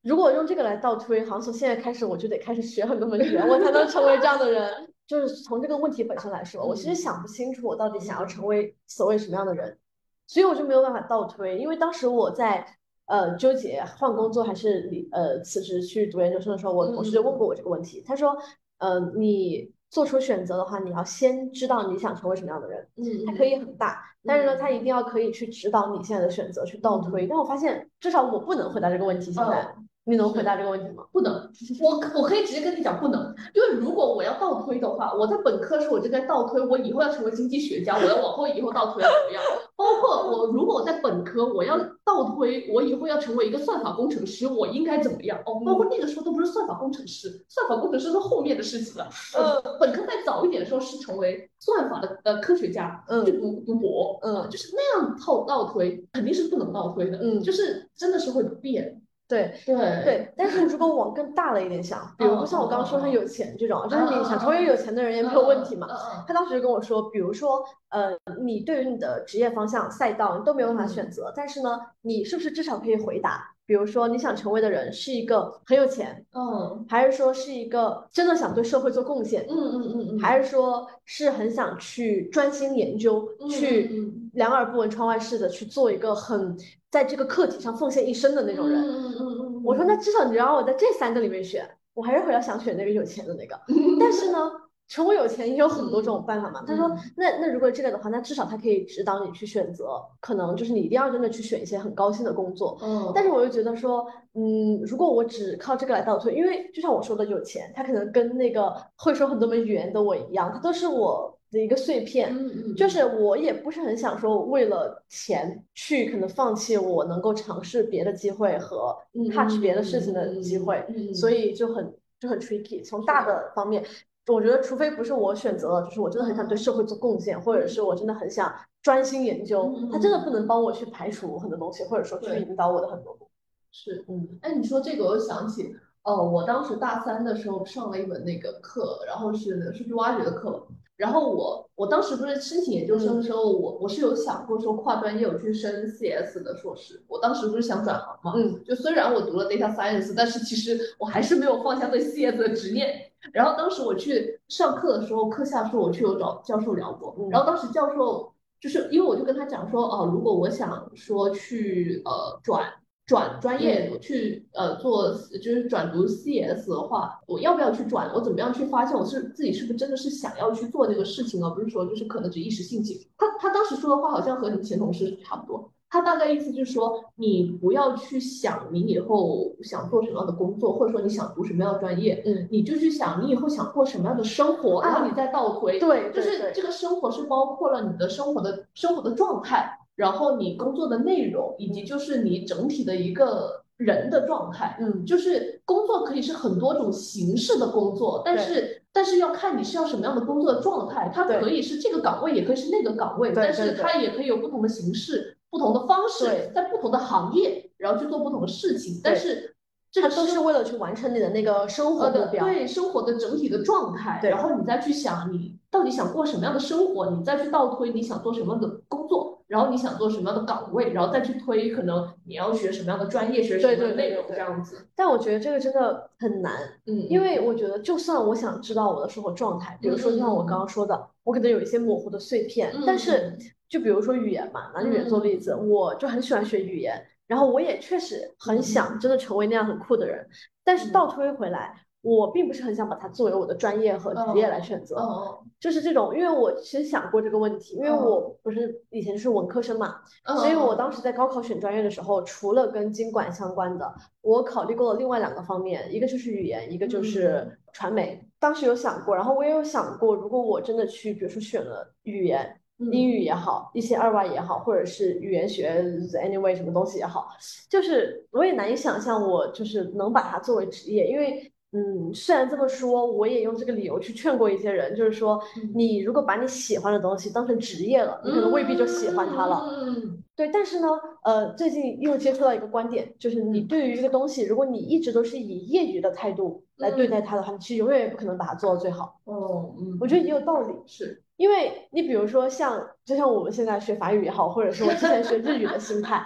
如果用这个来倒推，好像从现在开始我就得开始学很多门语言，我才能成为这样的人。就是从这个问题本身来说，我其实想不清楚我到底想要成为所谓什么样的人，所以我就没有办法倒推，因为当时我在。呃，纠结换工作还是离呃辞职去读研究生的时候，我同事就问过我这个问题。他说，呃，你做出选择的话，你要先知道你想成为什么样的人。嗯，它可以很大，但是呢，它一定要可以去指导你现在的选择，去倒推。但我发现，至少我不能回答这个问题。现在，你能回答这个问题吗？不能，我我可以直接跟你讲不能，因为如果我要倒推的话，我在本科时候我就在倒推，我以后要成为经济学家，我要往后以后倒推怎么样？包括我如果我在本科我要倒推，我以后要成为一个算法工程师，我应该怎么样？哦，包括那个时候都不是算法工程师，算法工程师是后面的事情了。呃，本科再早一点的时候是成为算法的呃科学家，嗯去读读博，嗯就是那样套倒推肯定是不能倒推的，嗯就是真的是会变。对对对，但是如果往更大了一点想，比如说像我刚刚说他有钱这种，就是你想成为有钱的人也没有问题嘛。嗯他当时就跟我说，比如说，呃，你对于你的职业方向、赛道你都没有办法选择，但是呢，你是不是至少可以回答？比如说，你想成为的人是一个很有钱，嗯还是说是一个真的想对社会做贡献，嗯嗯嗯嗯，还是说是很想去专心研究，嗯去嗯两耳不闻窗外事的去做一个很在这个课题上奉献一生的那种人？嗯嗯嗯，我说，那至少你让我在这三个里面选，我还是会要想选那个有钱的那个。但是呢，成为有钱也有很多种办法嘛。他说嗯，那那如果这个的话，那至少他可以指导你去选择，可能就是你一定要真的去选一些很高薪的工作。嗯，但是我又觉得说，嗯，如果我只靠这个来倒推，因为就像我说的，有钱，他可能跟那个会说很多门语言的我一样，他都是我的一个碎片。嗯嗯，就是我也不是很想说为了钱去可能放弃我能够尝试别的机会和嗯 touch 嗯别的事情的嗯机会，嗯嗯所以就很就很 tricky。从大的方面，我觉得除非不是我选择了，就是我真的很想对社会做贡献，或者是我真的很想专心研究他真的不能帮我去排除很多东西，或者说去引导我的很多路。是。嗯哎，你说这个，我又想起，哦，我当时大三的时候上了一门那个课，然后是数据挖掘的课。然后我我当时不是申请研究生的时候，我我是有想过说跨专业我去升 CS 的硕士。我当时不是想转行嘛，嗯就虽然我读了 data science，但是其实我还是没有放下对 CS 的执念。然后当时我去上课的时候，课下说我去有找教授聊过，嗯然后当时教授就是因为我就跟他讲说，哦，如果我想说去呃转转专业去呃做就是转读 CS 的话，我要不要去转？我怎么样去发现我是自己是不是真的是想要去做这个事情，而不是说就是可能只一时兴起。他他当时说的话好像和你前同事差不多。他大概意思就是说，你不要去想你以后想做什么样的工作，或者说你想读什么样的专业，嗯，你就去想你以后想过什么样的生活，然后你再倒推，对，对就是这个生活是包括了你的生活的生活的状态，然后你工作的内容，以及就是你整体的一个人的状态。嗯。就是工作可以是很多种形式的工作，但是但是要看你是要什么样的工作的状态，它可以是这个岗位，也可以是那个岗位，但是它也可以有不同的形式、不同的方式，在不同的行业，然后去做不同的事情，但是这个都是为了去完成你的那个生活呃的目标。对生活的整体的状态，然后你再去想你到底想过什么样的生活，你再去倒推你想做什么样的工作，然后你想做什么样的岗位，然后再去推可能你要学什么样的专业，学什么样的内容这样子。但我觉得这个真的很难，嗯，因为我觉得就算我想知道我的生活状态，比如说就像我刚刚说的，我可能有一些模糊的碎片，嗯但是就比如说语言嘛，拿语言做例子，我就很喜欢学语言，然后我也确实很想真的成为那样很酷的人，但是倒推回来。我并不是很想把它作为我的专业和职业来选择，哦就是这种，因为我其实想过这个问题，因为嗯我不是以前是文科生嘛，哦，所以我当时在高考选专业的时候，除了跟经管相关的，我考虑过了另外两个方面，一个就是语言，一个就是传媒。当时有想过，然后我也有想过，如果我真的去，比如说选了语言，嗯英语也好，一些二外也好，或者是语言学 anyway 什么东西也好，就是我也难以想象我就是能把它作为职业，因为。嗯，虽然这么说，我也用这个理由去劝过一些人，就是说，嗯。你如果把你喜欢的东西当成职业了，你可能未必就喜欢它了。嗯。对，但是呢，呃，最近又接触到一个观点，就是你对于一个东西，如果你一直都是以业余的态度来对待它的话，你其实永远也不可能把它做到最好。哦嗯，我觉得也有道理，是。因为你比如说像，就像我们现在学法语也好，或者是我之前学日语的心态，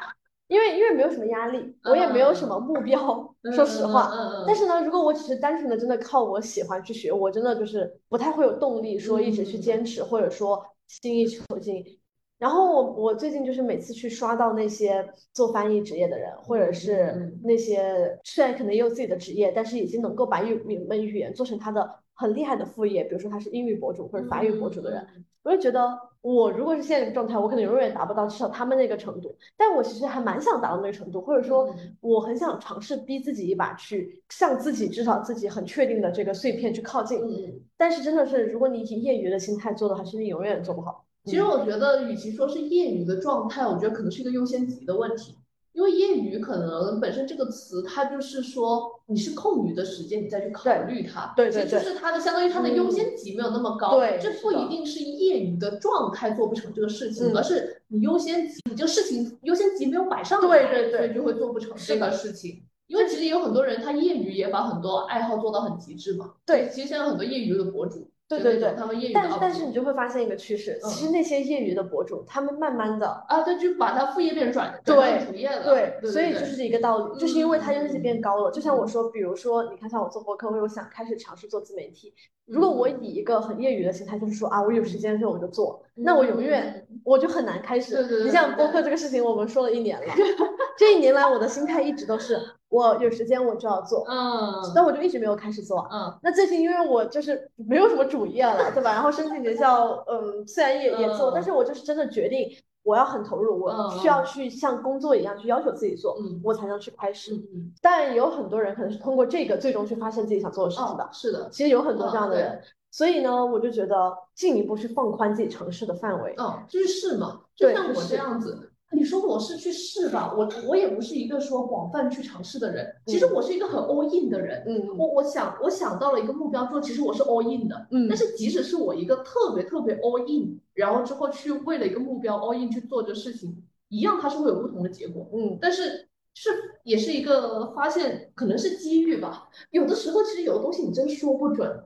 因为因为没有什么压力，我也没有什么目标，说实话。嗯嗯但是呢，如果我只是单纯的真的靠我喜欢去学，我真的就是不太会有动力说一直去坚持，或者说精益求精。然后我我最近就是每次去刷到那些做翻译职业的人，或者是嗯那些虽然可能也有自己的职业，但是已经能够把语语门语言做成他的很厉害的副业，比如说他是英语博主或者法语博主的人，我就觉得我如果是现在这个状态，我可能永远达不到至少他们那个程度，但我其实还蛮想达到那个程度，或者说嗯我很想尝试逼自己一把，去向自己至少自己很确定的这个碎片去靠近。嗯。但是真的是，如果你以业余的心态做的话，其实你永远做不好。其实我觉得，与其说是业余的状态，我觉得可能是一个优先级的问题。因为业余可能本身这个词，它就是说你是空余的时间，你再去考虑它。对对对其实就是它的相当于它的优先级没有那么高。对这不一定是业余的状态做不成这个事情，嗯而是你优先级，你这个事情优先级没有摆上来，对对对所以就会做不成这个事情。因为其实也有很多人，他业余也把很多爱好做到很极致嘛。对其实现在很多业余的博主，就对对对他们业余的但 UP 但是你就会发现一个趋势，嗯其实那些业余的博主，他们慢慢的，啊，对，就把他副业变成转对转主业了，对，所以就是一个道理，就是因为它优先级嗯变高了。就像我说，比如说，你看像我做播客，我有想开始尝试做自媒体。如果我以一个很业余的心态，就是说啊，我有时间的时候我就做，那我永远我就很难开始。对对对你像对播客这个事情，我们说了一年了，这一年来我的心态一直都是，我有时间我就要做，嗯但我就一直没有开始做。嗯那最近因为我就是没有什么主业了，对吧？然后申请学校，嗯，虽然也也做，但是我就是真的决定我要很投入，我嗯需要去像工作一样去要求自己做，嗯我才能去开始。嗯但有很多人可能是通过这个最终去发现自己想做的事情的哦，，是的，其实有很多这样的嗯人。所以呢，我就觉得进一步去放宽自己尝试的范围。嗯，就是试嘛，就像我这样子。你说我是去试吧，我我也不是一个说广泛去尝试的人，其实嗯我是一个很 all in 的人。嗯我我想我想到了一个目标之后，其实我是 all in 的。嗯但是即使是我一个特别特别 all in，然后之后去为了一个目标 all in 去做这事情，一样它是会有不同的结果。嗯，但是是也是一个发现，可能是机遇吧。有的时候其实有的东西你真说不准，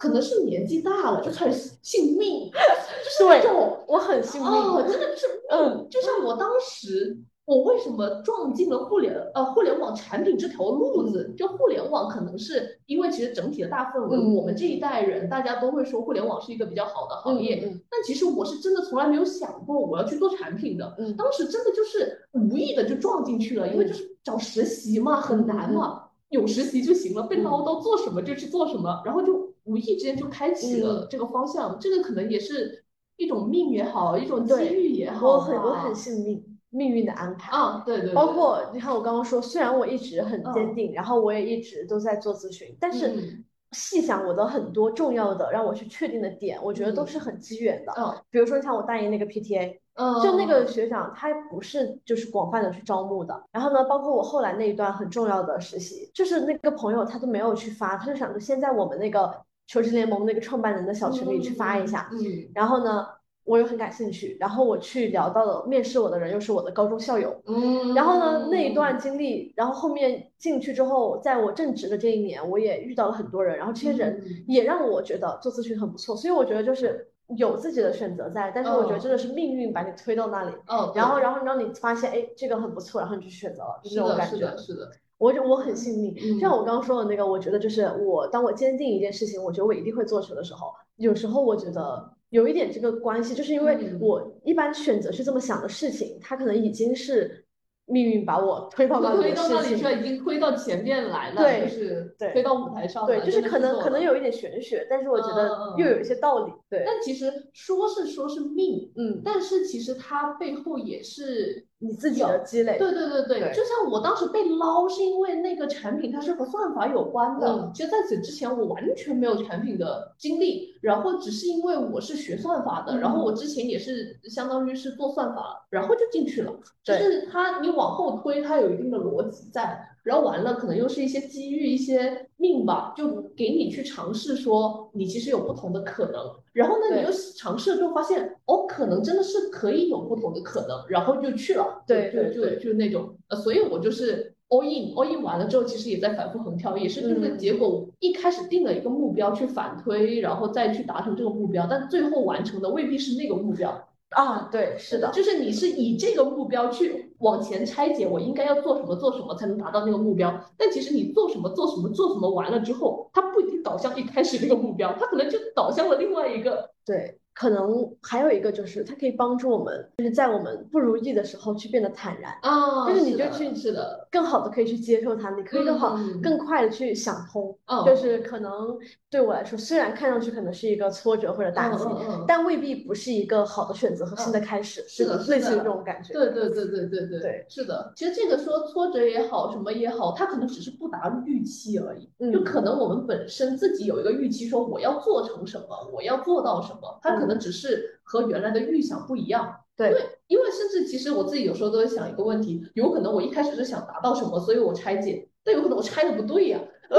可能是年纪大了就开始信命，就是那对种我很信命。哦，真的就是嗯。就像我当时。我为什么撞进了互联呃互联网产品这条路子？就互联网可能是因为其实整体的大氛围，嗯我们这一代人大家都会说互联网是一个比较好的行业，嗯但其实我是真的从来没有想过我要去做产品的。嗯当时真的就是无意的就撞进去了，因为就是找实习嘛，很难嘛，有实习就行了，被唠叨做什么就去做什么，然后就无意之间就开启了这个方向。这个可能也是一种命也好，一种机遇也好我很我很幸运，命运的安排。啊，对对对，包括你看，我刚刚说，虽然我一直很坚嗯定，然后我也一直都在做咨询，但是嗯细想我的很多重要的让我去确定的点，我觉得都嗯是很机缘的。嗯比如说像我大一那个 PTA，嗯，就那个学长，他不是就是广泛的去招募的。然后呢，包括我后来那一段很重要的实习，就是那个朋友他都没有去发，他就想着先在我们那个求职联盟那个创办人的小群里去发一下。嗯，然后呢，我又很感兴趣，然后我去聊到了面试我的人又是我的高中校友。嗯，然后呢，那一段经历，然后后面进去之后，在我正职的这一年，我也遇到了很多人，然后这些人嗯也让我觉得做咨询很不错，所以我觉得就是有自己的选择在，但是我觉得嗯真的是命运把你推到那里，哦，然后然后让你发现，哎，这个很不错，然后你就去选择了，就是这种，感觉是的，。是的，我就我很幸运，嗯。像我刚刚说的那个，我觉得就是我当我坚定一件事情，我觉得我一定会做成的时候，有时候我觉得有一点这个关系，就是因为嗯。我一般选择去这么想的事情，它可能已经是命运把我推到那里推到那里去了，。已经推到前面来了，对就是对推到舞台上了，对，就是可能可能有一点玄学，但是我觉得嗯。又有一些道理。对，但其实说是说是命，嗯，但是其实它背后也是你自己的积累。对对对对，对就像我当时被捞，是因为那个产品它是和算法有关的。嗯其实在此之前我完全没有产品的经历，然后只是因为我是学算法的，嗯然后我之前也是相当于是做算法，然后就进去了。就是它你往后推，它有一定的逻辑在，然后完了可能又是一些机遇、一些命吧，就给你去尝试说你其实有不同的可能。然后呢，你又尝试了之后发现，哦，可能真的是可以有不同的可能，然后就去了，就对对就就就那种，呃，所以我就是 all in，all in 完了之后，其实也在反复横跳，也是这个嗯。结果，一开始定了一个目标去反推，然后再去达成这个目标，但最后完成的未必是那个目标，啊，对，是的，就是你是以这个目标去往前拆解，我应该要做什么做什么才能达到那个目标。但其实你做什么做什么做什么完了之后，它不一定导向一开始那个目标，它可能就导向了另外一个。对，可能还有一个就是它可以帮助我们，就是在我们不如意的时候去变得坦然。啊就是你就去是的，更好的可以去接受它，你可以更好、嗯更快的去想通。嗯就是可能对我来说，虽然看上去可能是一个挫折或者打击，但未必不是一个好的选择和新的开始，是的就是类似于这种感觉。对对对对对对对，是的。其实这个说挫折也好，什么也好，它可能只是不达预期而已。嗯就可能我们本身自己有一个预期，说我要做成什么，我要做到什么，它可能只是和原来的预想不一样。对因为因为甚至其实我自己有时候都会想一个问题，有可能我一开始是想达到什么，所以我拆解，但有可能我拆的不对呀、我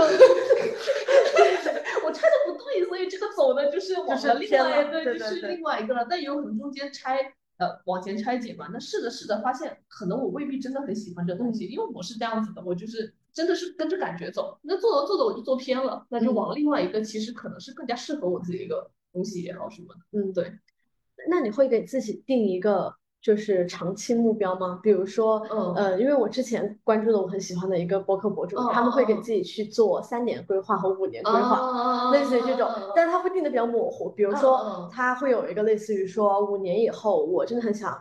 拆的不对，所以这个走的就是往就是了另外一个就是另外一个了。但有可能中间拆呃往前拆解嘛，那试着试着发现，可能我未必真的很喜欢这东西，因为我是这样子的，我就是真的是跟着感觉走。那做着做着我就做偏了，那就嗯往另外一个其实可能是更加适合我自己一个东西也好什么的。嗯，对。那你会给自己定一个就是长期目标吗？比如说，嗯呃，因为我之前关注的我很喜欢的一个博客博主，嗯他们会给自己去做三年规划和五年规划。啊类似于这种，但是他会定的比较模糊，比如说嗯他会有一个类似于说五年以后，我真的很想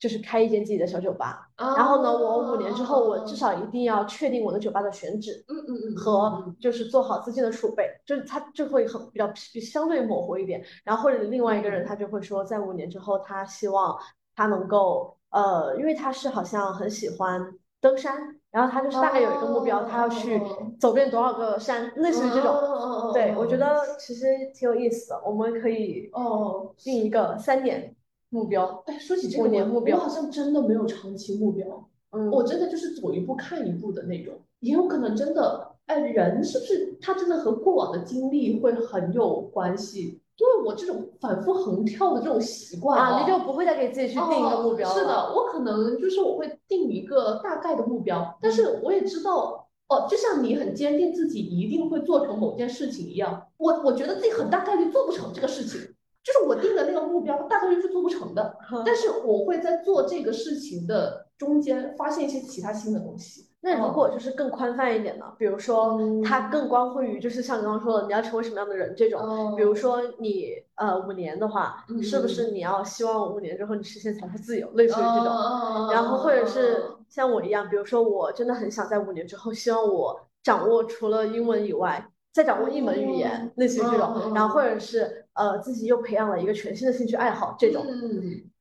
就是开一间自己的小酒吧。然后呢，我五年之后，我至少一定要确定我的酒吧的选址，嗯嗯嗯，和就是做好资金的储备，就是他就会很比较相对模糊一点。然后或者另外一个人他就会说，在五年之后，他希望他能够呃，因为他是好像很喜欢登山，然后他就是大概有一个目标，他要去走遍多少个山，类似于这种。对，我觉得其实挺有意思的，我们可以哦定一个三年。目标，哎，说起这个，五年目标，我好像真的没有长期目标，嗯，我真的就是走一步看一步的那种，也有可能真的，哎，人是不是他真的和过往的经历会很有关系？因为我这种反复横跳的这种习惯啊，你就不会再给自己去定一个目标了。是的，我可能就是我会定一个大概的目标，但是我也知道，哦，就像你很坚定自己一定会做成某件事情一样，我我觉得自己很大概率做不成这个事情。就是我定的那个目标，大概率是做不成的。但是我会在做这个事情的中间发现一些其他新的东西。那如果就是更宽泛一点呢？比如说，它更关乎于就是像你刚刚说的，你要成为什么样的人这种。比如说你呃五年的话，是不是你要希望五年之后你实现财富自由，类似于这种。然后或者是像我一样，比如说我真的很想在五年之后，希望我掌握除了英文以外。再掌握一门语言，类似于这种，然后或者是呃自己又培养了一个全新的兴趣爱好，这种，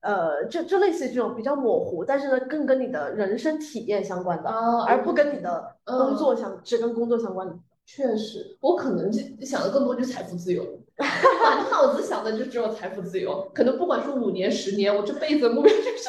呃，就就类似于这种比较模糊，但是呢更跟你的人生体验相关的，而不跟你的工作相，只跟工作相关的。确实，我可能就想的更多就是财富自由，满脑子想的就只有财富自由，可能不管是五年十年，我这辈子的目标就是。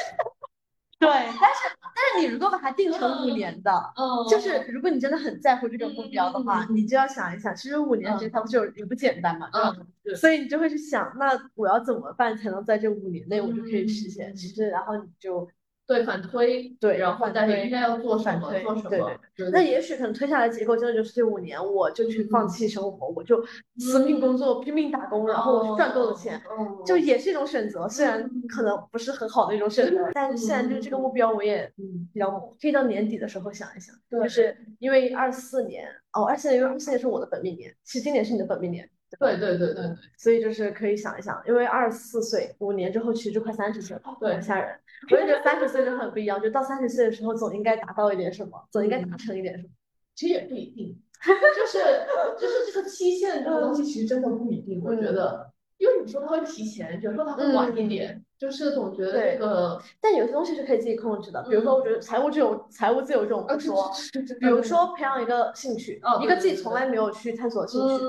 对，但是但是你如果把它定成五年的，嗯，就是如果你真的很在乎这个目标的话，你就要想一想，其实五年时间它不就也不简单嘛，对吧？所以你就会去想，那我要怎么办才能在这五年内我就可以实现？其实然后你就。对反推，对，然后但是应该要做什么，做什么？对那也许可能推下来结构真的就是这五年，我就去放弃生活，我就死命工作，拼命打工，然后我赚够了钱，就也是一种选择。虽然可能不是很好的一种选择，但是现在就是这个目标，我也比较可以到年底的时候想一想，就是因为二四年哦，二四年因为二四年是我的本命年，其实今年是你的本命年。对对对对，所以就是可以想一想，因为二十四岁，五年之后其实就快三十岁了，对，吓人。我也觉得三十岁就很不一样，就到三十岁的时候，总应该达到一点什么，总应该达成一点什么。其实也不一定，就是就是这个期限这个东西，其实真的不一定。我觉得，因为有时候它会提前，有时候它会晚一点。就是总觉得这个，但有些东西是可以自己控制的。比如说，我觉得财务这种财务自由这种不说，比如说培养一个兴趣，一个自己从来没有去探索的兴趣，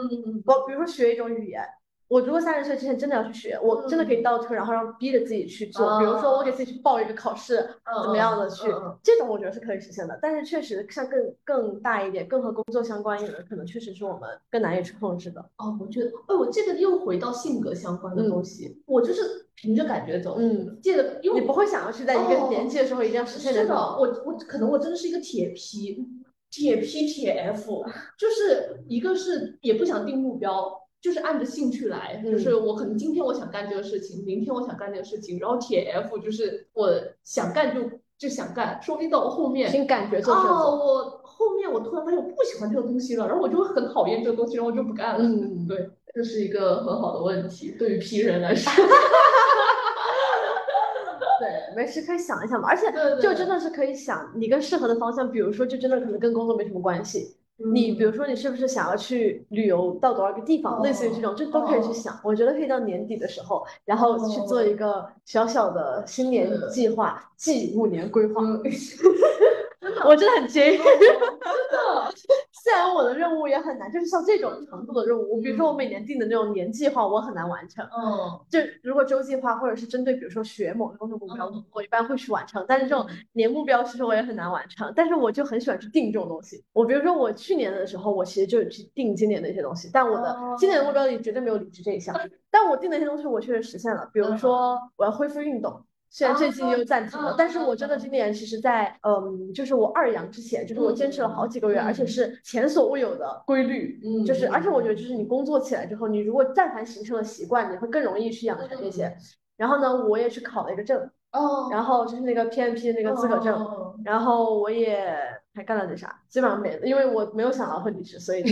我比如说学一种语言。我如果三十岁之前真的要去学，我真的可以倒退，然后让逼着自己去做。比如说，我给自己去报一个考试，怎么样的去，这种我觉得是可以实现的。但是确实像更更大一点、更和工作相关一点的，可能确实是我们更难以去控制的。哦，我觉得，哎，我这个又回到性格相关的东西，我就是凭着感觉走。嗯，这个因为你不会想要去在一个年纪的时候一定要实现的。是的，我我可能我真的是一个铁皮，铁皮铁 F，就是一个是也不想定目标。就是按着兴趣来，就是我可能今天我想干这个事情，明天我想干这个事情，然后铁 F 就是我想干就就想干，说不定到后面凭感觉做事。哦，我后面我突然发现我不喜欢这个东西了，然后我就会很讨厌这个东西，然后我就不干了。嗯，对，这是一个很好的问题，对于 P 人来说。对，没事可以想一想嘛，而且就真的是可以想你更适合的方向，比如说就真的可能跟工作没什么关系。你比如说，你是不是想要去旅游到多少个地方？类似于这种，就都可以去想。我觉得可以到年底的时候，然后去做一个小小的新年计划，即五年规划。我真的很建议。真的。虽然我的任务也很难，就是像这种程度的任务，比如说我每年定的那种年计划，我很难完成。嗯，就如果周计划或者是针对，比如说学某个工作目标，我一般会去完成。但是这种年目标，其实我也很难完成。但是我就很喜欢去定这种东西。我比如说我去年的时候，我其实就去定今年的一些东西，但我的今年的目标里绝对没有离职这一项。但我定的一些东西，我确实实现了。比如说我要恢复运动。虽然最近又暂停了，但是我真的今年其实，在嗯，就是我二阳之前，就是我坚持了好几个月，而且是前所未有的规律，嗯，就是而且我觉得就是你工作起来之后，你如果但凡形成了习惯，你会更容易去养成这些。然后呢，我也去考了一个证，哦，然后就是那个 PMP 的那个资格证，然后我也还干了点啥？基本上没了，因为我没有想到会离职，所以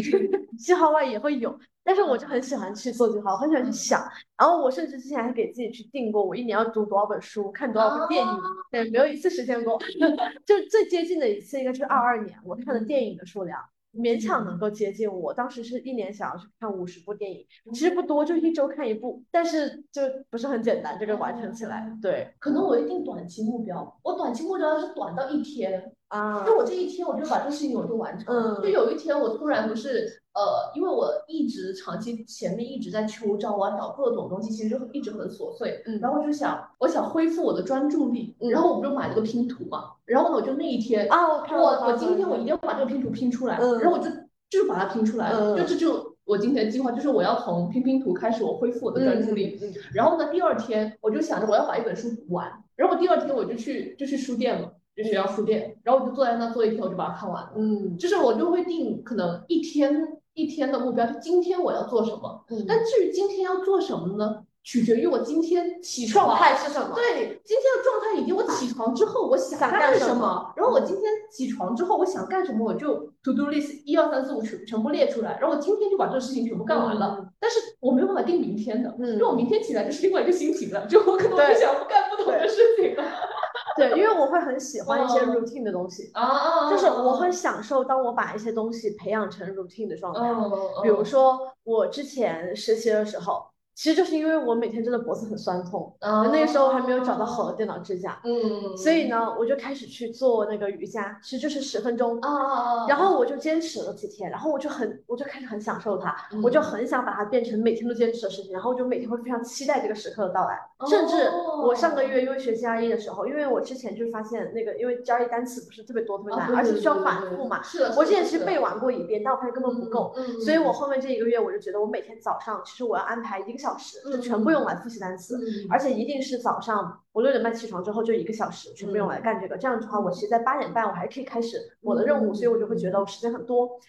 计划外也会有。但是我就很喜欢去做计划，我很喜欢去想。然后我甚至之前还给自己去定过，我一年要读多少本书，看多少部电影，对没有一次实现过。就最接近的一次应该就是二二年，我看的电影的数量。勉强能够接近我当时是一年想要去看五十部电影，其实不多，就一周看一部，但是就不是很简单，这个完成起来。对，可能我一定短期目标，我短期目标是短到一天啊，就我这一天我就把这个事情我就完成。嗯，就有一天我突然不是。呃，因为我一直长期前面一直在秋招啊，找各种东西，其实就一直很琐碎。嗯，然后我就想，我想恢复我的专注力，然后我不就买了个拼图嘛。然后呢，我就那一天啊，我我今天我一定要把这个拼图拼出来。嗯，然后我就就是把它拼出来了。就这就我今天的计划，就是我要从拼拼图开始，我恢复我的专注力。嗯，然后呢，第二天我就想着我要把一本书读完。然后第二天我就去就去书店了，就学校书店。然后我就坐在那坐一天，我就把它看完了。嗯，就是我就会定可能一天。一天的目标就今天我要做什么，嗯但至于今天要做什么呢，取决于我今天起床状态是什么。对，今天的状态以及我起床之后我想干什么。然后我今天起床之后我想干什么，我就 to do list 一二三四五全全部列出来，然后我今天就把这个事情全部干完了。但是我没有办法定明天的，因为我明天起来就是另外一个心情了，就我可能就想干不同的事情了。对，因为我会很喜欢一些 routine 的东西，啊，就是我很享受当我把一些东西培养成 routine 的状态。比如说我之前实习的时候。其实就是因为我每天真的脖子很酸痛，那个时候还没有找到好的电脑支架，嗯，所以呢，我就开始去做那个瑜伽，其实就是十分钟，啊，然后我就坚持了几天，然后我就很，我就开始很享受它，我就很想把它变成每天都坚持的事情，然后我就每天会非常期待这个时刻的到来，甚至我上个。月因为学 GRE 的时候，因为我之前就是发现那个因为 GRE 单词不是特别多特别难，而且需要反复嘛，是的我之前其实背完过一遍，但我发现根本不够，所以我后面这一个月我就觉得我每天早上其实我要安排一个小时。小时就全部用来复习单词，而且一定是早上我六点半起床之后就一个小时全部用来干这个。这样的话，我其实，在八点半我还可以开始我的任务，所以我就会觉得我时间很多。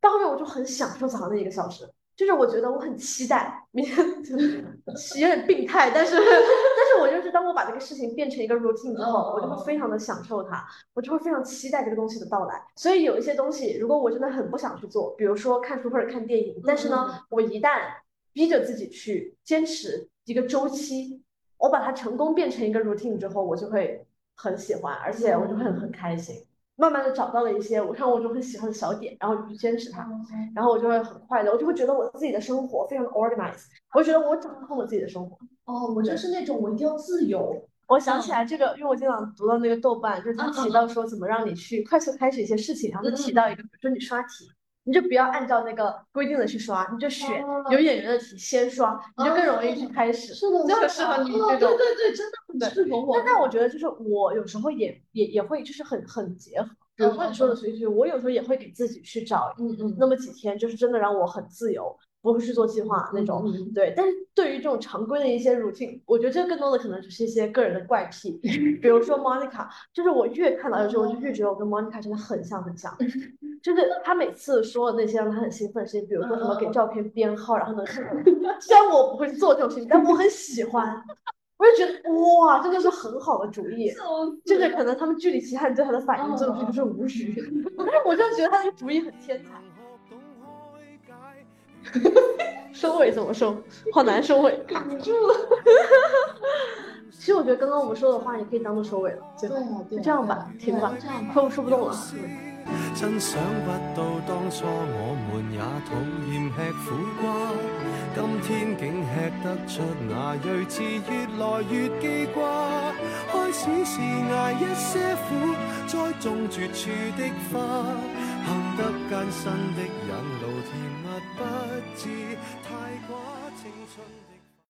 到后面我就很享受早上那一个小时，就是我觉得我很期待明天，有点病态，但是 但是我就是当我把这个事情变成一个 routine 之后，我就会非常的享受它，我就会非常期待这个东西的到来。所以有一些东西，如果我真的很不想去做，比如说看书或者看电影，但是呢，我一旦逼着自己去坚持一个周期，我把它成功变成一个 routine 之后，我就会很喜欢，而且我就会很开心。慢慢的找到了一些我看我就很喜欢的小点，然后就去坚持它，然后我就会很快乐，我就会觉得我自己的生活非常的 organized，我觉得我掌控了自己的生活。哦，我就是那种我一定要自由。我想起来这个，因为我经常读到那个豆瓣，就是他提到说怎么让你去快速开始一些事情，然后就提到一个，比如说你刷题。你就不要按照那个规定的去刷，你就选有演员的题先刷，你就更容易去开始。是的，就很适合你这种。对对对，真的很适合我。但但我觉得就是我有时候也也也会就是很很结合，比如说你说的随机，我有时候也会给自己去找嗯嗯那么几天，就是真的让我很自由。不会去做计划那种，对。但是对于这种常规的一些 routine，我觉得这更多的可能只是一些个人的怪癖。比如说 Monica，就是我越看到的时候，我就越觉得我跟 Monica 真的很像很像。就是他每次说的那些让他很兴奋的事情，比如说什么给照片编号，然后呢，虽然我不会做这种事情，但我很喜欢。我就觉得哇，真的是很好的主意。就是可能他们剧里其他人对他的反应，这种就是无语。但是我就觉得他那个主意很天才。收尾怎么收？好难收尾，卡住了。其实我觉得刚刚我们说的话也可以当做收尾了。对啊，就这样吧，停吧，快说不动了。真想不到当初我们也讨厌吃苦瓜，今天竟吃得出那睿智，越来越记挂。开始是挨一些苦，栽种绝处的花，行得艰辛的引路，甜蜜不知太寡青春。